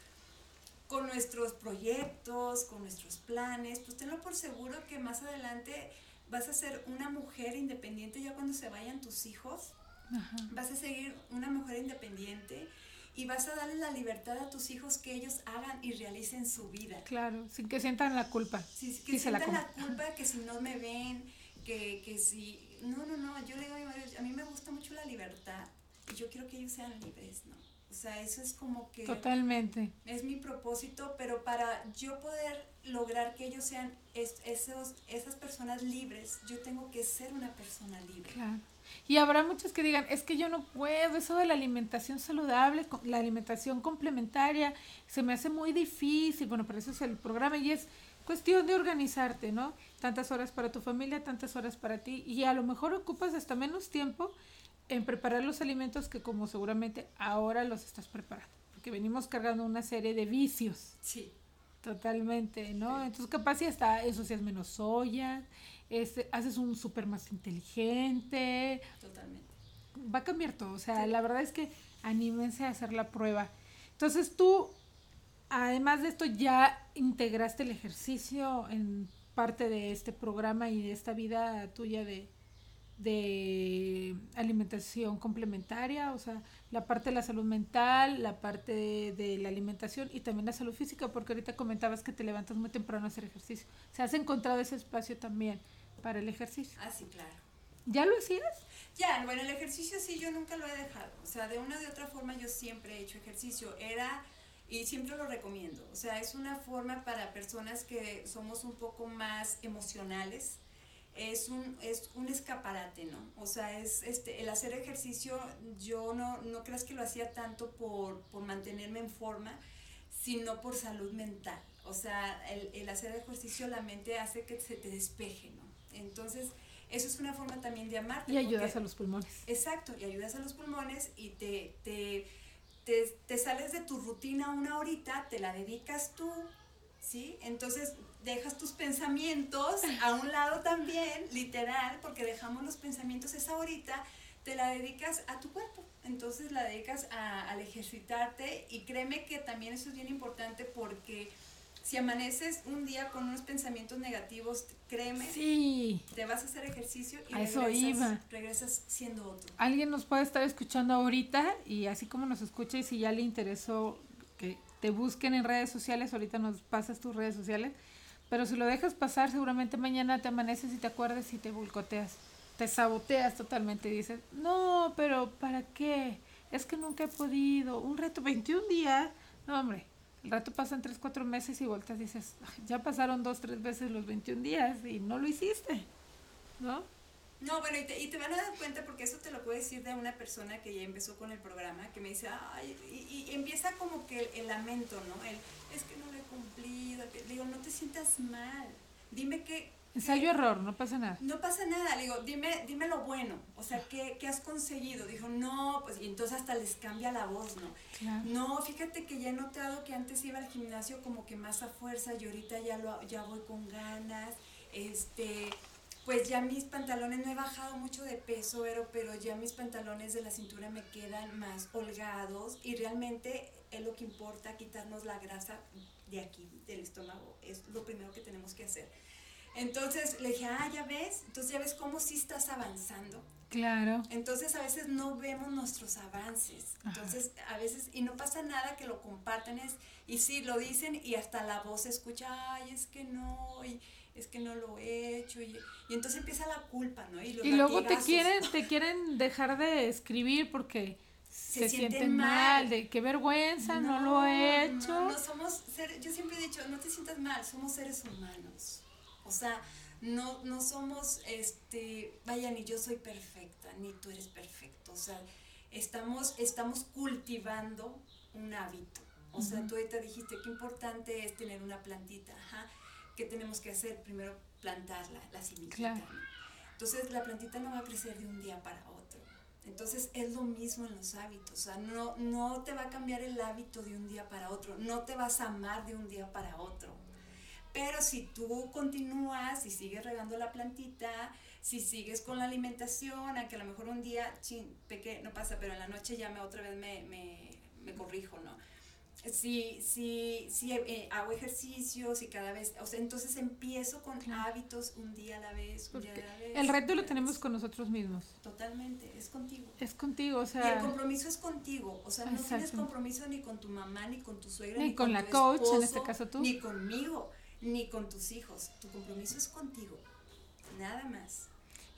Speaker 3: con nuestros proyectos, con nuestros planes, pues tenlo por seguro que más adelante vas a ser una mujer independiente ya cuando se vayan tus hijos,
Speaker 2: Ajá.
Speaker 3: vas a seguir una mujer independiente y vas a darle la libertad a tus hijos que ellos hagan y realicen su vida.
Speaker 2: Claro, sin que sientan la culpa.
Speaker 3: Si, que
Speaker 2: la
Speaker 3: sientan la,
Speaker 2: coman.
Speaker 3: culpa que si no me ven, que, que si... No, no, no, yo le digo a mi marido, a mí me gusta mucho la libertad yo quiero que ellos sean libres, ¿no? O sea, eso es como que
Speaker 2: Totalmente.
Speaker 3: es mi propósito, pero para yo poder lograr que ellos sean es- esos, esas personas libres, yo tengo que ser una persona libre.
Speaker 2: Claro. Y habrá muchos que digan, es que yo no puedo, eso de la alimentación saludable, la alimentación complementaria, se me hace muy difícil. Bueno, para eso es el programa y es cuestión de organizarte, ¿no? Tantas horas para tu familia, tantas horas para ti y a lo mejor ocupas hasta menos tiempo en preparar los alimentos que como seguramente ahora los estás preparando, porque venimos cargando una serie de vicios.
Speaker 3: Sí,
Speaker 2: Totalmente, ¿no? Entonces capaz si hasta ensucias menos soya, este, haces un súper más inteligente,
Speaker 3: totalmente.
Speaker 2: va a cambiar todo. O sea,
Speaker 3: Sí.
Speaker 2: la verdad es que anímense a hacer la prueba. Entonces tú, además de esto, ya integraste el ejercicio en parte de este programa y de esta vida tuya de, de alimentación complementaria, o sea, la parte de la salud mental, la parte de, de la alimentación y también la salud física, porque ahorita comentabas que te levantas muy temprano a hacer ejercicio. O sea, has encontrado ese espacio también para el ejercicio.
Speaker 3: Ah, sí, claro.
Speaker 2: ¿Ya lo hacías?
Speaker 3: Ya, bueno, el ejercicio sí yo nunca lo he dejado. O sea, de una u otra forma yo siempre he hecho ejercicio. Era, y siempre lo recomiendo. O sea, es una forma para personas que somos un poco más emocionales. Es un, es un escaparate, ¿no? O sea, es este, el hacer ejercicio, yo no, no creas que lo hacía tanto por, por mantenerme en forma, sino por salud mental. O sea, el, el hacer ejercicio, la mente hace que se te despeje, ¿no? Entonces, eso es una forma también de amarte.
Speaker 2: Y ayudas
Speaker 3: porque-
Speaker 2: a los pulmones.
Speaker 3: Exacto, y ayudas a los pulmones y te, te, te, te sales de tu rutina una horita, te la dedicas tú, ¿sí? Entonces dejas tus pensamientos a un lado también, literal, porque dejamos los pensamientos esa horita, te la dedicas a tu cuerpo. Entonces la dedicas a, al ejercitarte y créeme que también eso es bien importante porque Si amaneces un día con unos pensamientos negativos, créeme,
Speaker 2: Sí.
Speaker 3: te vas a hacer ejercicio y regresas,
Speaker 2: iba.
Speaker 3: regresas siendo otro.
Speaker 2: Alguien nos puede estar escuchando ahorita y así como nos escucha y si ya le interesó que te busquen en redes sociales, ahorita nos pasas tus redes sociales, pero si lo dejas pasar seguramente mañana te amaneces y te acuerdas y te volcoteas, te saboteas totalmente y dices, no, pero ¿para qué? Es que nunca he podido, un reto, 21 días, no hombre, el reto pasa en 3, 4 meses y volteas y dices, "Ay, ya pasaron dos, tres veces los 21 días y no lo hiciste, ¿no?
Speaker 3: No, bueno, y te, y te van a dar cuenta porque eso te lo puedo decir de una persona que ya empezó con el programa, que me dice, ay, y, y empieza como que el, el lamento, ¿no? El, es que no lo he cumplido. que- digo, no te sientas mal. Dime que...
Speaker 2: Ensayo error, no pasa nada.
Speaker 3: No pasa nada, le digo, dime, dime lo bueno, o sea, ¿qué, qué has conseguido? Dijo, no, pues, y entonces hasta les cambia la voz, ¿no?
Speaker 2: Claro.
Speaker 3: No, fíjate que ya he notado que antes iba al gimnasio como que más a fuerza y ahorita ya, lo, ya voy con ganas, este, pues ya mis pantalones, no he bajado mucho de peso, pero, pero ya mis pantalones de la cintura me quedan más holgados y realmente es lo que importa, quitarnos la grasa de aquí, del estómago, es lo primero que tenemos que hacer. Entonces le dije, ah, ya ves, entonces ya ves cómo sí estás avanzando.
Speaker 2: Claro.
Speaker 3: Entonces a veces no vemos nuestros avances.
Speaker 2: Ajá.
Speaker 3: Entonces a veces, y no pasa nada que lo compartan, es, y sí, lo dicen y hasta la voz escucha, ay, es que no, y es que no lo he hecho. Y, y entonces empieza la culpa, ¿no? los
Speaker 2: Y luego te quieren, te quieren dejar de escribir porque se,
Speaker 3: Se
Speaker 2: sienten,
Speaker 3: sienten
Speaker 2: mal,
Speaker 3: mal.
Speaker 2: de qué vergüenza, no, lo he hecho.
Speaker 3: No, no somos seres, yo siempre he dicho, no te sientas mal, somos seres humanos. O sea, no, no somos, este, vaya, ni yo soy perfecta, ni tú eres perfecto. O sea, estamos, estamos cultivando un hábito. O sea,
Speaker 2: Ujú.
Speaker 3: tú ahorita dijiste qué importante es tener una plantita. Ajá. ¿Qué tenemos que hacer? Primero plantarla, la semillita.
Speaker 2: Claro.
Speaker 3: Entonces la plantita no va a crecer de un día para otro. Entonces es lo mismo en los hábitos. O sea, no, no te va a cambiar el hábito de un día para otro. No te vas a amar de un día para otro. Pero si tú continúas y sigues regando la plantita, si sigues con la alimentación, aunque a lo mejor un día, chin, pequé, no pasa, pero en la noche ya me otra vez me, me, me corrijo, ¿no? Si, si, si eh, hago ejercicios y cada vez, o sea, entonces empiezo con
Speaker 2: Claro.
Speaker 3: hábitos un día a la vez, un día a la vez.
Speaker 2: el reto lo tenemos
Speaker 3: vez.
Speaker 2: con nosotros mismos.
Speaker 3: Totalmente, es contigo.
Speaker 2: Es contigo, o
Speaker 3: Y el
Speaker 2: sea,
Speaker 3: compromiso es contigo, o sea, no tienes compromiso ni con tu mamá, ni con tu suegra,
Speaker 2: Ni con la
Speaker 3: tu
Speaker 2: coach, en este caso tú.
Speaker 3: Ni conmigo, ni con tus hijos. Tu compromiso es contigo, nada más.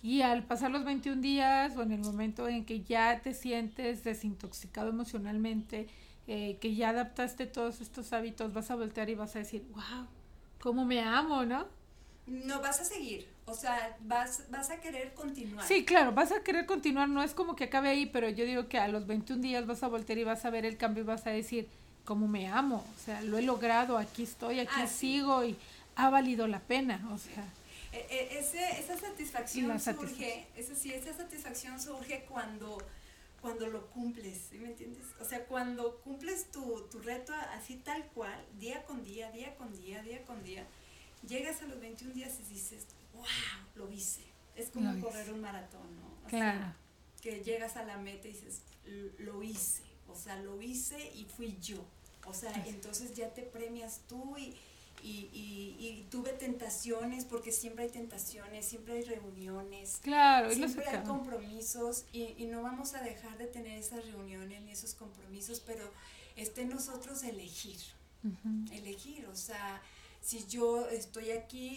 Speaker 2: y al pasar los 21 días o en el momento en que ya te sientes desintoxicado emocionalmente, eh, que ya adaptaste todos estos hábitos, vas a voltear y vas a decir, wow, cómo me amo, ¿no?
Speaker 3: No vas a seguir, o sea, vas, vas a querer continuar.
Speaker 2: Sí, claro, vas a querer continuar, no es como que acabe ahí, pero yo digo que a los 21 días vas a voltear y vas a ver el cambio y vas a decir, cómo me amo, o sea, lo he logrado, aquí estoy, aquí
Speaker 3: Ah, sí.
Speaker 2: sigo y ha valido la pena, o sea,
Speaker 3: E- e- ese- esa satisfacción surge,
Speaker 2: satisfacción.
Speaker 3: esa, sí, esa satisfacción surge cuando, cuando lo cumples, ¿sí me entiendes? O sea, cuando cumples tu, tu reto así tal cual, día con día, día con día, día con día, llegas a los 21 días y dices, wow, lo hice. Es como
Speaker 2: Lo hice.
Speaker 3: correr un maratón, ¿no? O
Speaker 2: claro.
Speaker 3: sea, que llegas a la meta y dices, "L- lo hice, o sea, lo hice y fui yo. O sea, entonces ya te premias tú y, y, y- y tuve tentaciones, porque siempre hay tentaciones, siempre hay reuniones,
Speaker 2: Claro, y
Speaker 3: siempre hay compromisos y, y no vamos a dejar de tener esas reuniones ni esos compromisos, pero está en nosotros elegir. Elegir, o sea, si yo estoy aquí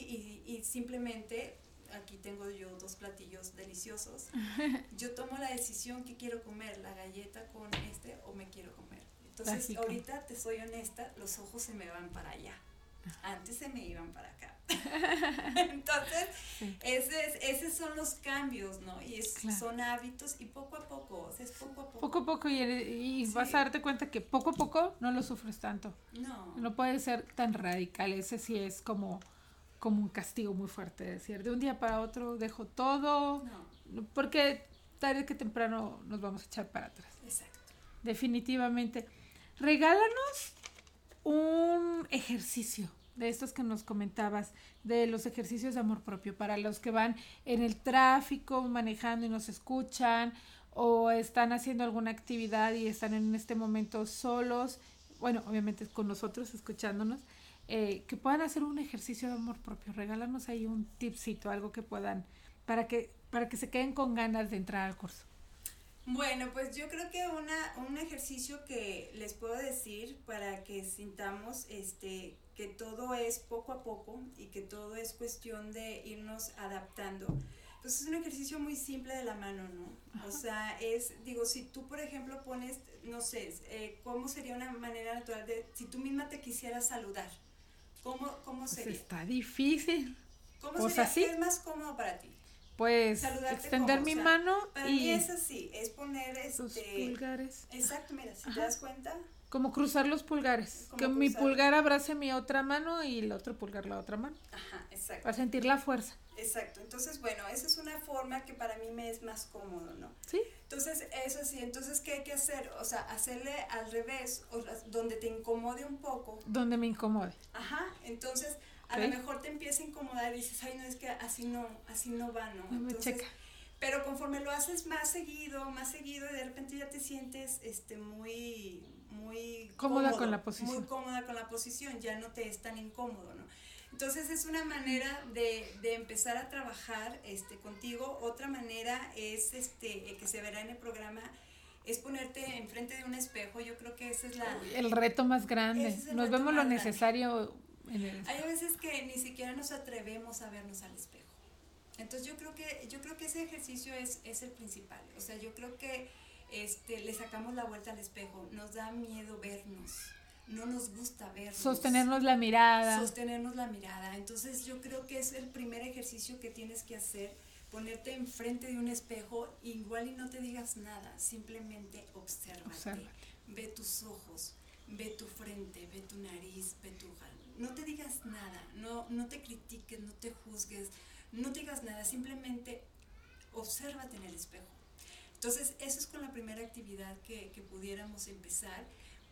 Speaker 3: y, simplemente, aquí tengo yo dos platillos deliciosos, yo tomo la decisión que quiero comer, la galleta con este o me quiero comer. Entonces, ahorita te soy honesta, los ojos se me van para allá. Antes se me iban para acá. Entonces,
Speaker 2: Sí.
Speaker 3: ese esos son los cambios, ¿no? Y es-
Speaker 2: Claro.
Speaker 3: son hábitos y poco a poco, o sea, es poco a poco.
Speaker 2: Poco a poco y, y
Speaker 3: Sí.
Speaker 2: vas a darte cuenta que poco a poco no lo sufres tanto.
Speaker 3: No.
Speaker 2: No puede ser tan radical, ese sí es como, como un castigo muy fuerte, decir, de un día para otro dejo todo,
Speaker 3: No,
Speaker 2: porque tarde que temprano nos vamos a echar para atrás,
Speaker 3: exacto.
Speaker 2: definitivamente. Regálanos un ejercicio de estos que nos comentabas, de los ejercicios de amor propio, para los que van en el tráfico manejando y nos escuchan, o están haciendo alguna actividad y están en este momento solos, bueno, obviamente con nosotros escuchándonos, eh, que puedan hacer un ejercicio de amor propio. Regálanos ahí un tipcito, algo que puedan, para que, para que se queden con ganas de entrar al curso.
Speaker 3: Bueno, pues yo creo que una, un ejercicio que les puedo decir para que sintamos este, que todo es poco a poco y que todo es cuestión de irnos adaptando. Pues es un ejercicio muy simple de la mano, ¿no? O sea, es, digo, si tú, por ejemplo, pones, no sé, eh, ¿cómo sería una manera natural de, si tú misma te quisieras saludar? ¿Cómo, cómo
Speaker 2: Pues
Speaker 3: sería?
Speaker 2: está difícil.
Speaker 3: ¿Cómo
Speaker 2: pues
Speaker 3: sería?
Speaker 2: así.
Speaker 3: ¿Qué es más cómodo para ti?
Speaker 2: Pues
Speaker 3: Saludarte
Speaker 2: extender mi
Speaker 3: o sea,
Speaker 2: mano
Speaker 3: Para mí
Speaker 2: y
Speaker 3: es así, es poner este...
Speaker 2: pulgares.
Speaker 3: Exacto, mira, si te das cuenta,
Speaker 2: Como cruzar los pulgares. Que mi pulgar abrace mi otra mano y el otro pulgar la otra mano.
Speaker 3: ajá, exacto.
Speaker 2: Para sentir la fuerza.
Speaker 3: Exacto, entonces bueno, esa es una forma que para mí me es más cómodo, ¿no?
Speaker 2: ¿Sí?
Speaker 3: Entonces, eso sí, entonces, ¿qué hay que hacer? O sea, hacerle al revés, o donde te incomode un poco.
Speaker 2: Donde me incomode.
Speaker 3: Ajá, entonces, a lo mejor te empieza a incomodar y dices, ay, no, es que así no, así no va, ¿no?
Speaker 2: No me
Speaker 3: Entonces,
Speaker 2: checa.
Speaker 3: Pero conforme lo haces más seguido, más seguido, y de repente ya te sientes este, muy, muy
Speaker 2: Cómoda
Speaker 3: cómodo,
Speaker 2: con la posición.
Speaker 3: Muy cómoda con la posición, ya no te es tan incómodo, ¿no? Entonces es una manera de, de empezar a trabajar este, contigo. Otra manera es, este, que se verá en el programa, es ponerte enfrente de un espejo. Yo creo que esa es la...
Speaker 2: El reto más grande.
Speaker 3: Ese es
Speaker 2: Nos vemos lo
Speaker 3: grande.
Speaker 2: necesario
Speaker 3: Hay veces que ni siquiera nos atrevemos a vernos al espejo. Entonces yo creo que, yo creo que ese ejercicio es, es el principal. O sea, yo creo que este, le sacamos la vuelta al espejo. Nos da miedo vernos. No nos gusta vernos.
Speaker 2: sostenernos la mirada.
Speaker 3: Sostenernos la mirada. Entonces yo creo que es el primer ejercicio que tienes que hacer. Ponerte enfrente de un espejo, igual y no te digas nada, simplemente obsérvate.
Speaker 2: Obsérvate.
Speaker 3: Ve tus ojos, ve tu frente, ve tu nariz, ve tu no te digas nada, no, no te critiques, no te juzgues, no digas nada, simplemente obsérvate en el espejo. Entonces, eso es con la primera actividad que, que pudiéramos empezar,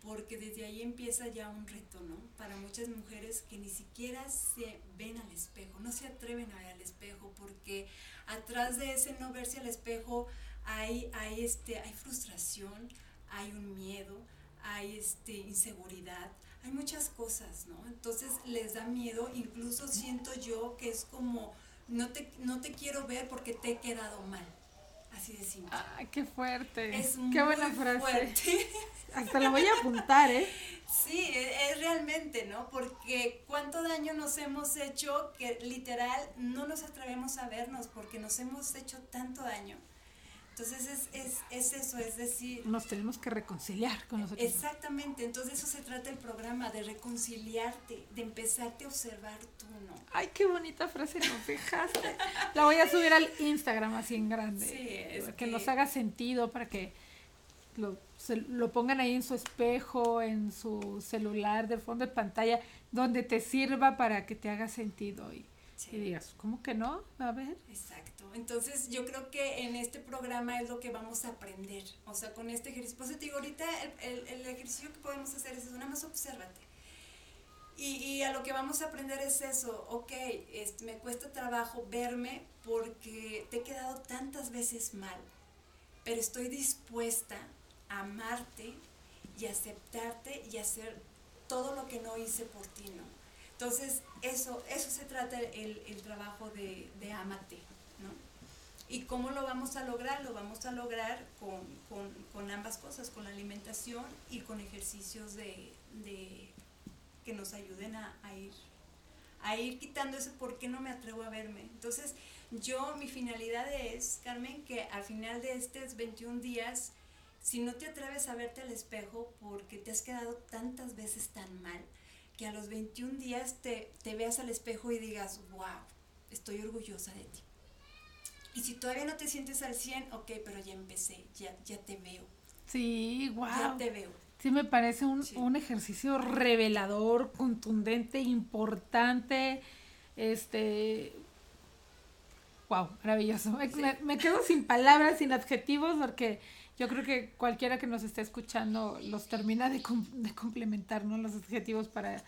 Speaker 3: porque desde ahí empieza ya un reto, ¿no? Para muchas mujeres que ni siquiera se ven al espejo, no se atreven a ver al espejo, porque atrás de ese no verse al espejo hay, hay, este, hay frustración, hay un miedo, hay este, inseguridad, hay muchas cosas, ¿no? Entonces les da miedo, incluso siento yo que es como, no te, no te quiero ver porque te he quedado mal, así de simple.
Speaker 2: Ay, qué fuerte.
Speaker 3: es
Speaker 2: qué
Speaker 3: muy
Speaker 2: buena frase.
Speaker 3: fuerte.
Speaker 2: Hasta la voy a apuntar, ¿eh?
Speaker 3: Sí, e- es realmente, ¿no? Porque cuánto daño nos hemos hecho que literal no nos atrevemos a vernos porque nos hemos hecho tanto daño. Entonces es, es, es eso, es decir,
Speaker 2: Nos tenemos que reconciliar con nosotros.
Speaker 3: exactamente, entonces eso se trata el programa, de reconciliarte, de empezarte a observar tú, ¿no?
Speaker 2: Ay, qué bonita frase nos dejaste. La voy a subir al Instagram así en grande.
Speaker 3: Sí, es
Speaker 2: que,
Speaker 3: que-
Speaker 2: nos haga sentido para que lo, se- lo pongan ahí en su espejo, en su celular, de fondo de pantalla, donde te sirva para que te haga sentido y,
Speaker 3: Sí.
Speaker 2: y digas, ¿cómo que no? A ver.
Speaker 3: Exacto. Entonces yo creo que en este programa es lo que vamos a aprender. O sea, con este ejercicio. Por eso te digo, ahorita el, el- el ejercicio que podemos hacer es eso, nada más obsérvate. Y, y a lo que vamos a aprender es eso, ok, este, me cuesta trabajo verme porque te he quedado tantas veces mal, pero estoy dispuesta a amarte y aceptarte y hacer todo lo que no hice por ti, ¿no? Entonces, eso, eso se trata el, el trabajo de, de amate, ¿no? ¿Y cómo lo vamos a lograr? Lo vamos a lograr con, con- con ambas cosas, con la alimentación y con ejercicios de, de- que nos ayuden a, a ir a ir quitando ese por qué no me atrevo a verme. Entonces, yo, mi finalidad es, Carmen, que al final de estos 21 días, si no te atreves a verte al espejo porque te has quedado tantas veces tan mal, que a los 21 días te, te veas al espejo y digas, wow, estoy orgullosa de ti. Y si todavía no te sientes al 100, ok, pero ya empecé, ya, ya te veo,
Speaker 2: Sí,
Speaker 3: ya
Speaker 2: wow.
Speaker 3: te veo.
Speaker 2: Sí, me parece un,
Speaker 3: Sí.
Speaker 2: un ejercicio revelador, contundente, importante. Este. Wow, maravilloso.
Speaker 3: Sí.
Speaker 2: me- me quedo sin palabras, sin adjetivos, porque yo creo que cualquiera que nos esté escuchando los termina de, com- de complementar, ¿no? Los adjetivos para,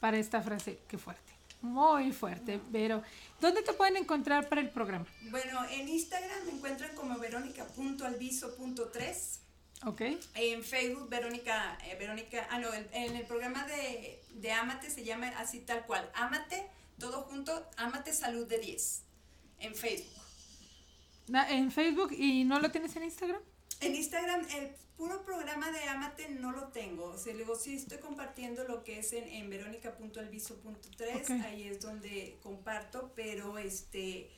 Speaker 2: para esta frase. Qué fuerte. Muy fuerte. Pero, ¿dónde te pueden encontrar para el programa?
Speaker 3: Bueno, en Instagram me encuentran como verónica.alviso.3
Speaker 2: Ok.
Speaker 3: En Facebook, Verónica, eh, Verónica, ah, no, en, en el programa de, de Amate se llama así tal cual. Amate, todo junto, Amate Salud de 10. En Facebook.
Speaker 2: En Facebook y no lo tienes en Instagram.
Speaker 3: En Instagram, el puro programa de Amate no lo tengo. O sea, luego sí estoy compartiendo lo que es en, en verónica.alviso.3.
Speaker 2: Ok.
Speaker 3: Ahí es donde comparto, pero este.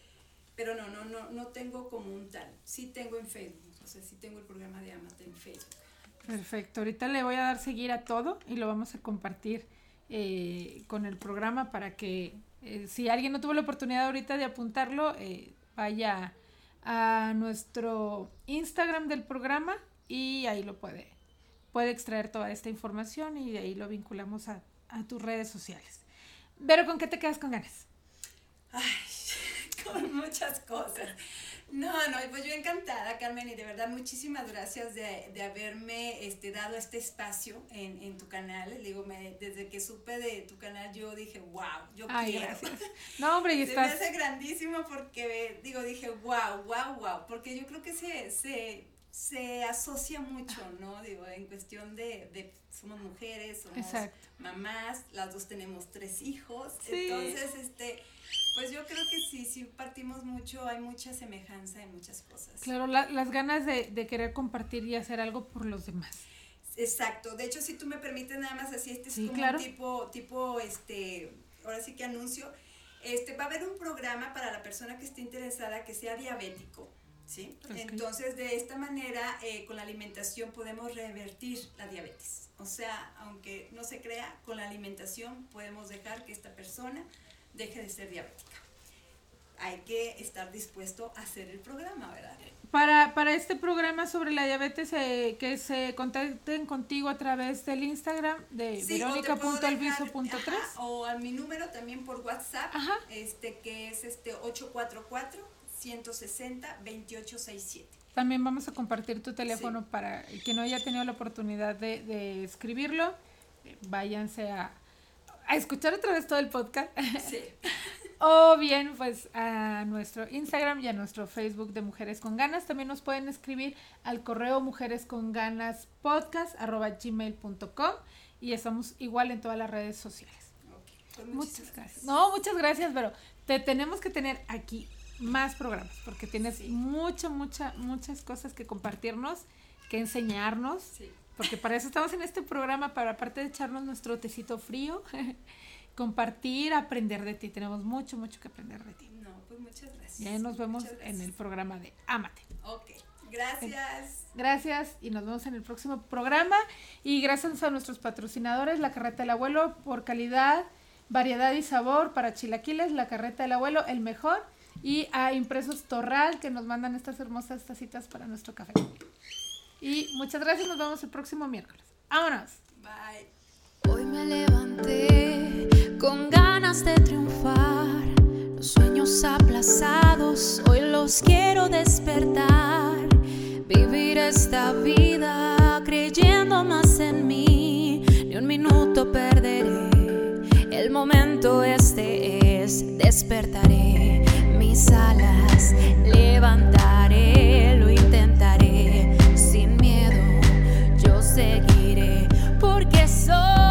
Speaker 3: Pero no, no, no, no tengo como un tal. Sí tengo en Facebook. O sea, sí tengo el programa de Amate en Facebook.
Speaker 2: Perfecto. Ahorita le voy a dar seguir a todo y lo vamos a compartir eh, con el programa para que eh, si alguien no tuvo la oportunidad ahorita de apuntarlo, eh, vaya a nuestro Instagram del programa y ahí lo puede, puede extraer toda esta información y de ahí lo vinculamos a, a tus redes sociales. Pero ¿con qué te quedas con ganas?
Speaker 3: Ay, con muchas cosas. No, no, pues yo encantada, Carmen, y de verdad muchísimas gracias de, de haberme este, dado este espacio en, en tu canal. Digo, me, desde que supe de tu canal, yo dije, wow, yo
Speaker 2: Ay,
Speaker 3: quiero.
Speaker 2: gracias. No, hombre, y
Speaker 3: Se me
Speaker 2: estás...
Speaker 3: hace grandísimo porque, digo, dije, wow, wow, wow, porque yo creo que se, se, se asocia mucho, ¿no? Digo, en cuestión de, de somos mujeres, somos
Speaker 2: Exacto.
Speaker 3: mamás, las dos tenemos tres hijos,
Speaker 2: Sí.
Speaker 3: entonces, este, pues yo creo que sí, sí partimos mucho, hay mucha semejanza en muchas cosas.
Speaker 2: Claro, la- las ganas de, de querer compartir y hacer algo por los demás.
Speaker 3: Exacto, de hecho, si tú me permites nada más así, este es
Speaker 2: Sí,
Speaker 3: como
Speaker 2: claro.
Speaker 3: un tipo, tipo, este, ahora sí que anuncio, este, va a haber un programa para la persona que esté interesada que sea diabético, ¿sí? Entonces, de esta manera, eh, con la alimentación podemos revertir la diabetes. O sea, aunque no se crea, con la alimentación podemos dejar que esta persona deje de ser diabética. Hay que estar dispuesto a hacer el programa, ¿verdad?
Speaker 2: Para, para este programa sobre la diabetes, eh, que se contacten contigo a través del Instagram de
Speaker 3: Sí, o te puedo dejar,
Speaker 2: verónica.alviso.3.
Speaker 3: ajá, O a mi número también por WhatsApp,
Speaker 2: Ajá.
Speaker 3: este que es este 844-160-2867.
Speaker 2: También vamos a compartir tu teléfono para quien no haya tenido la oportunidad de, de escribirlo. Váyanse a, a escuchar otra vez todo el podcast.
Speaker 3: Sí.
Speaker 2: O bien, pues a nuestro Instagram y a nuestro Facebook de Mujeres con Ganas. También nos pueden escribir al correo mujeresconganaspodcast.gmail.com y estamos igual en todas las redes sociales.
Speaker 3: Ok, pues
Speaker 2: Muchas gracias. No, muchas gracias, pero te tenemos que tener aquí más programas porque tienes
Speaker 3: Sí.
Speaker 2: mucha, mucha, muchas cosas que compartirnos, que enseñarnos.
Speaker 3: Sí.
Speaker 2: Porque para eso estamos en este programa, para aparte de echarnos nuestro tecito frío, compartir, aprender de ti. Tenemos mucho, mucho que aprender de ti.
Speaker 3: No, pues muchas gracias.
Speaker 2: Y ahí nos vemos en el programa de Amate.
Speaker 3: Ok, gracias.
Speaker 2: Gracias y nos vemos en el próximo programa. Y gracias a nuestros patrocinadores, La Carreta del Abuelo, por calidad, variedad y sabor para chilaquiles, La Carreta del Abuelo, el mejor. Y a Impresos Torral, que nos mandan estas hermosas tacitas para nuestro café. Y muchas gracias, nos vemos el próximo miércoles. ¡Vámonos!
Speaker 3: Bye.
Speaker 1: Hoy me levanté con ganas de triunfar. Los sueños aplazados, hoy los quiero despertar. Vivir esta vida creyendo más en mí. Ni un minuto perderé. El momento este es, despertaré mis alas, levantaré. Oh.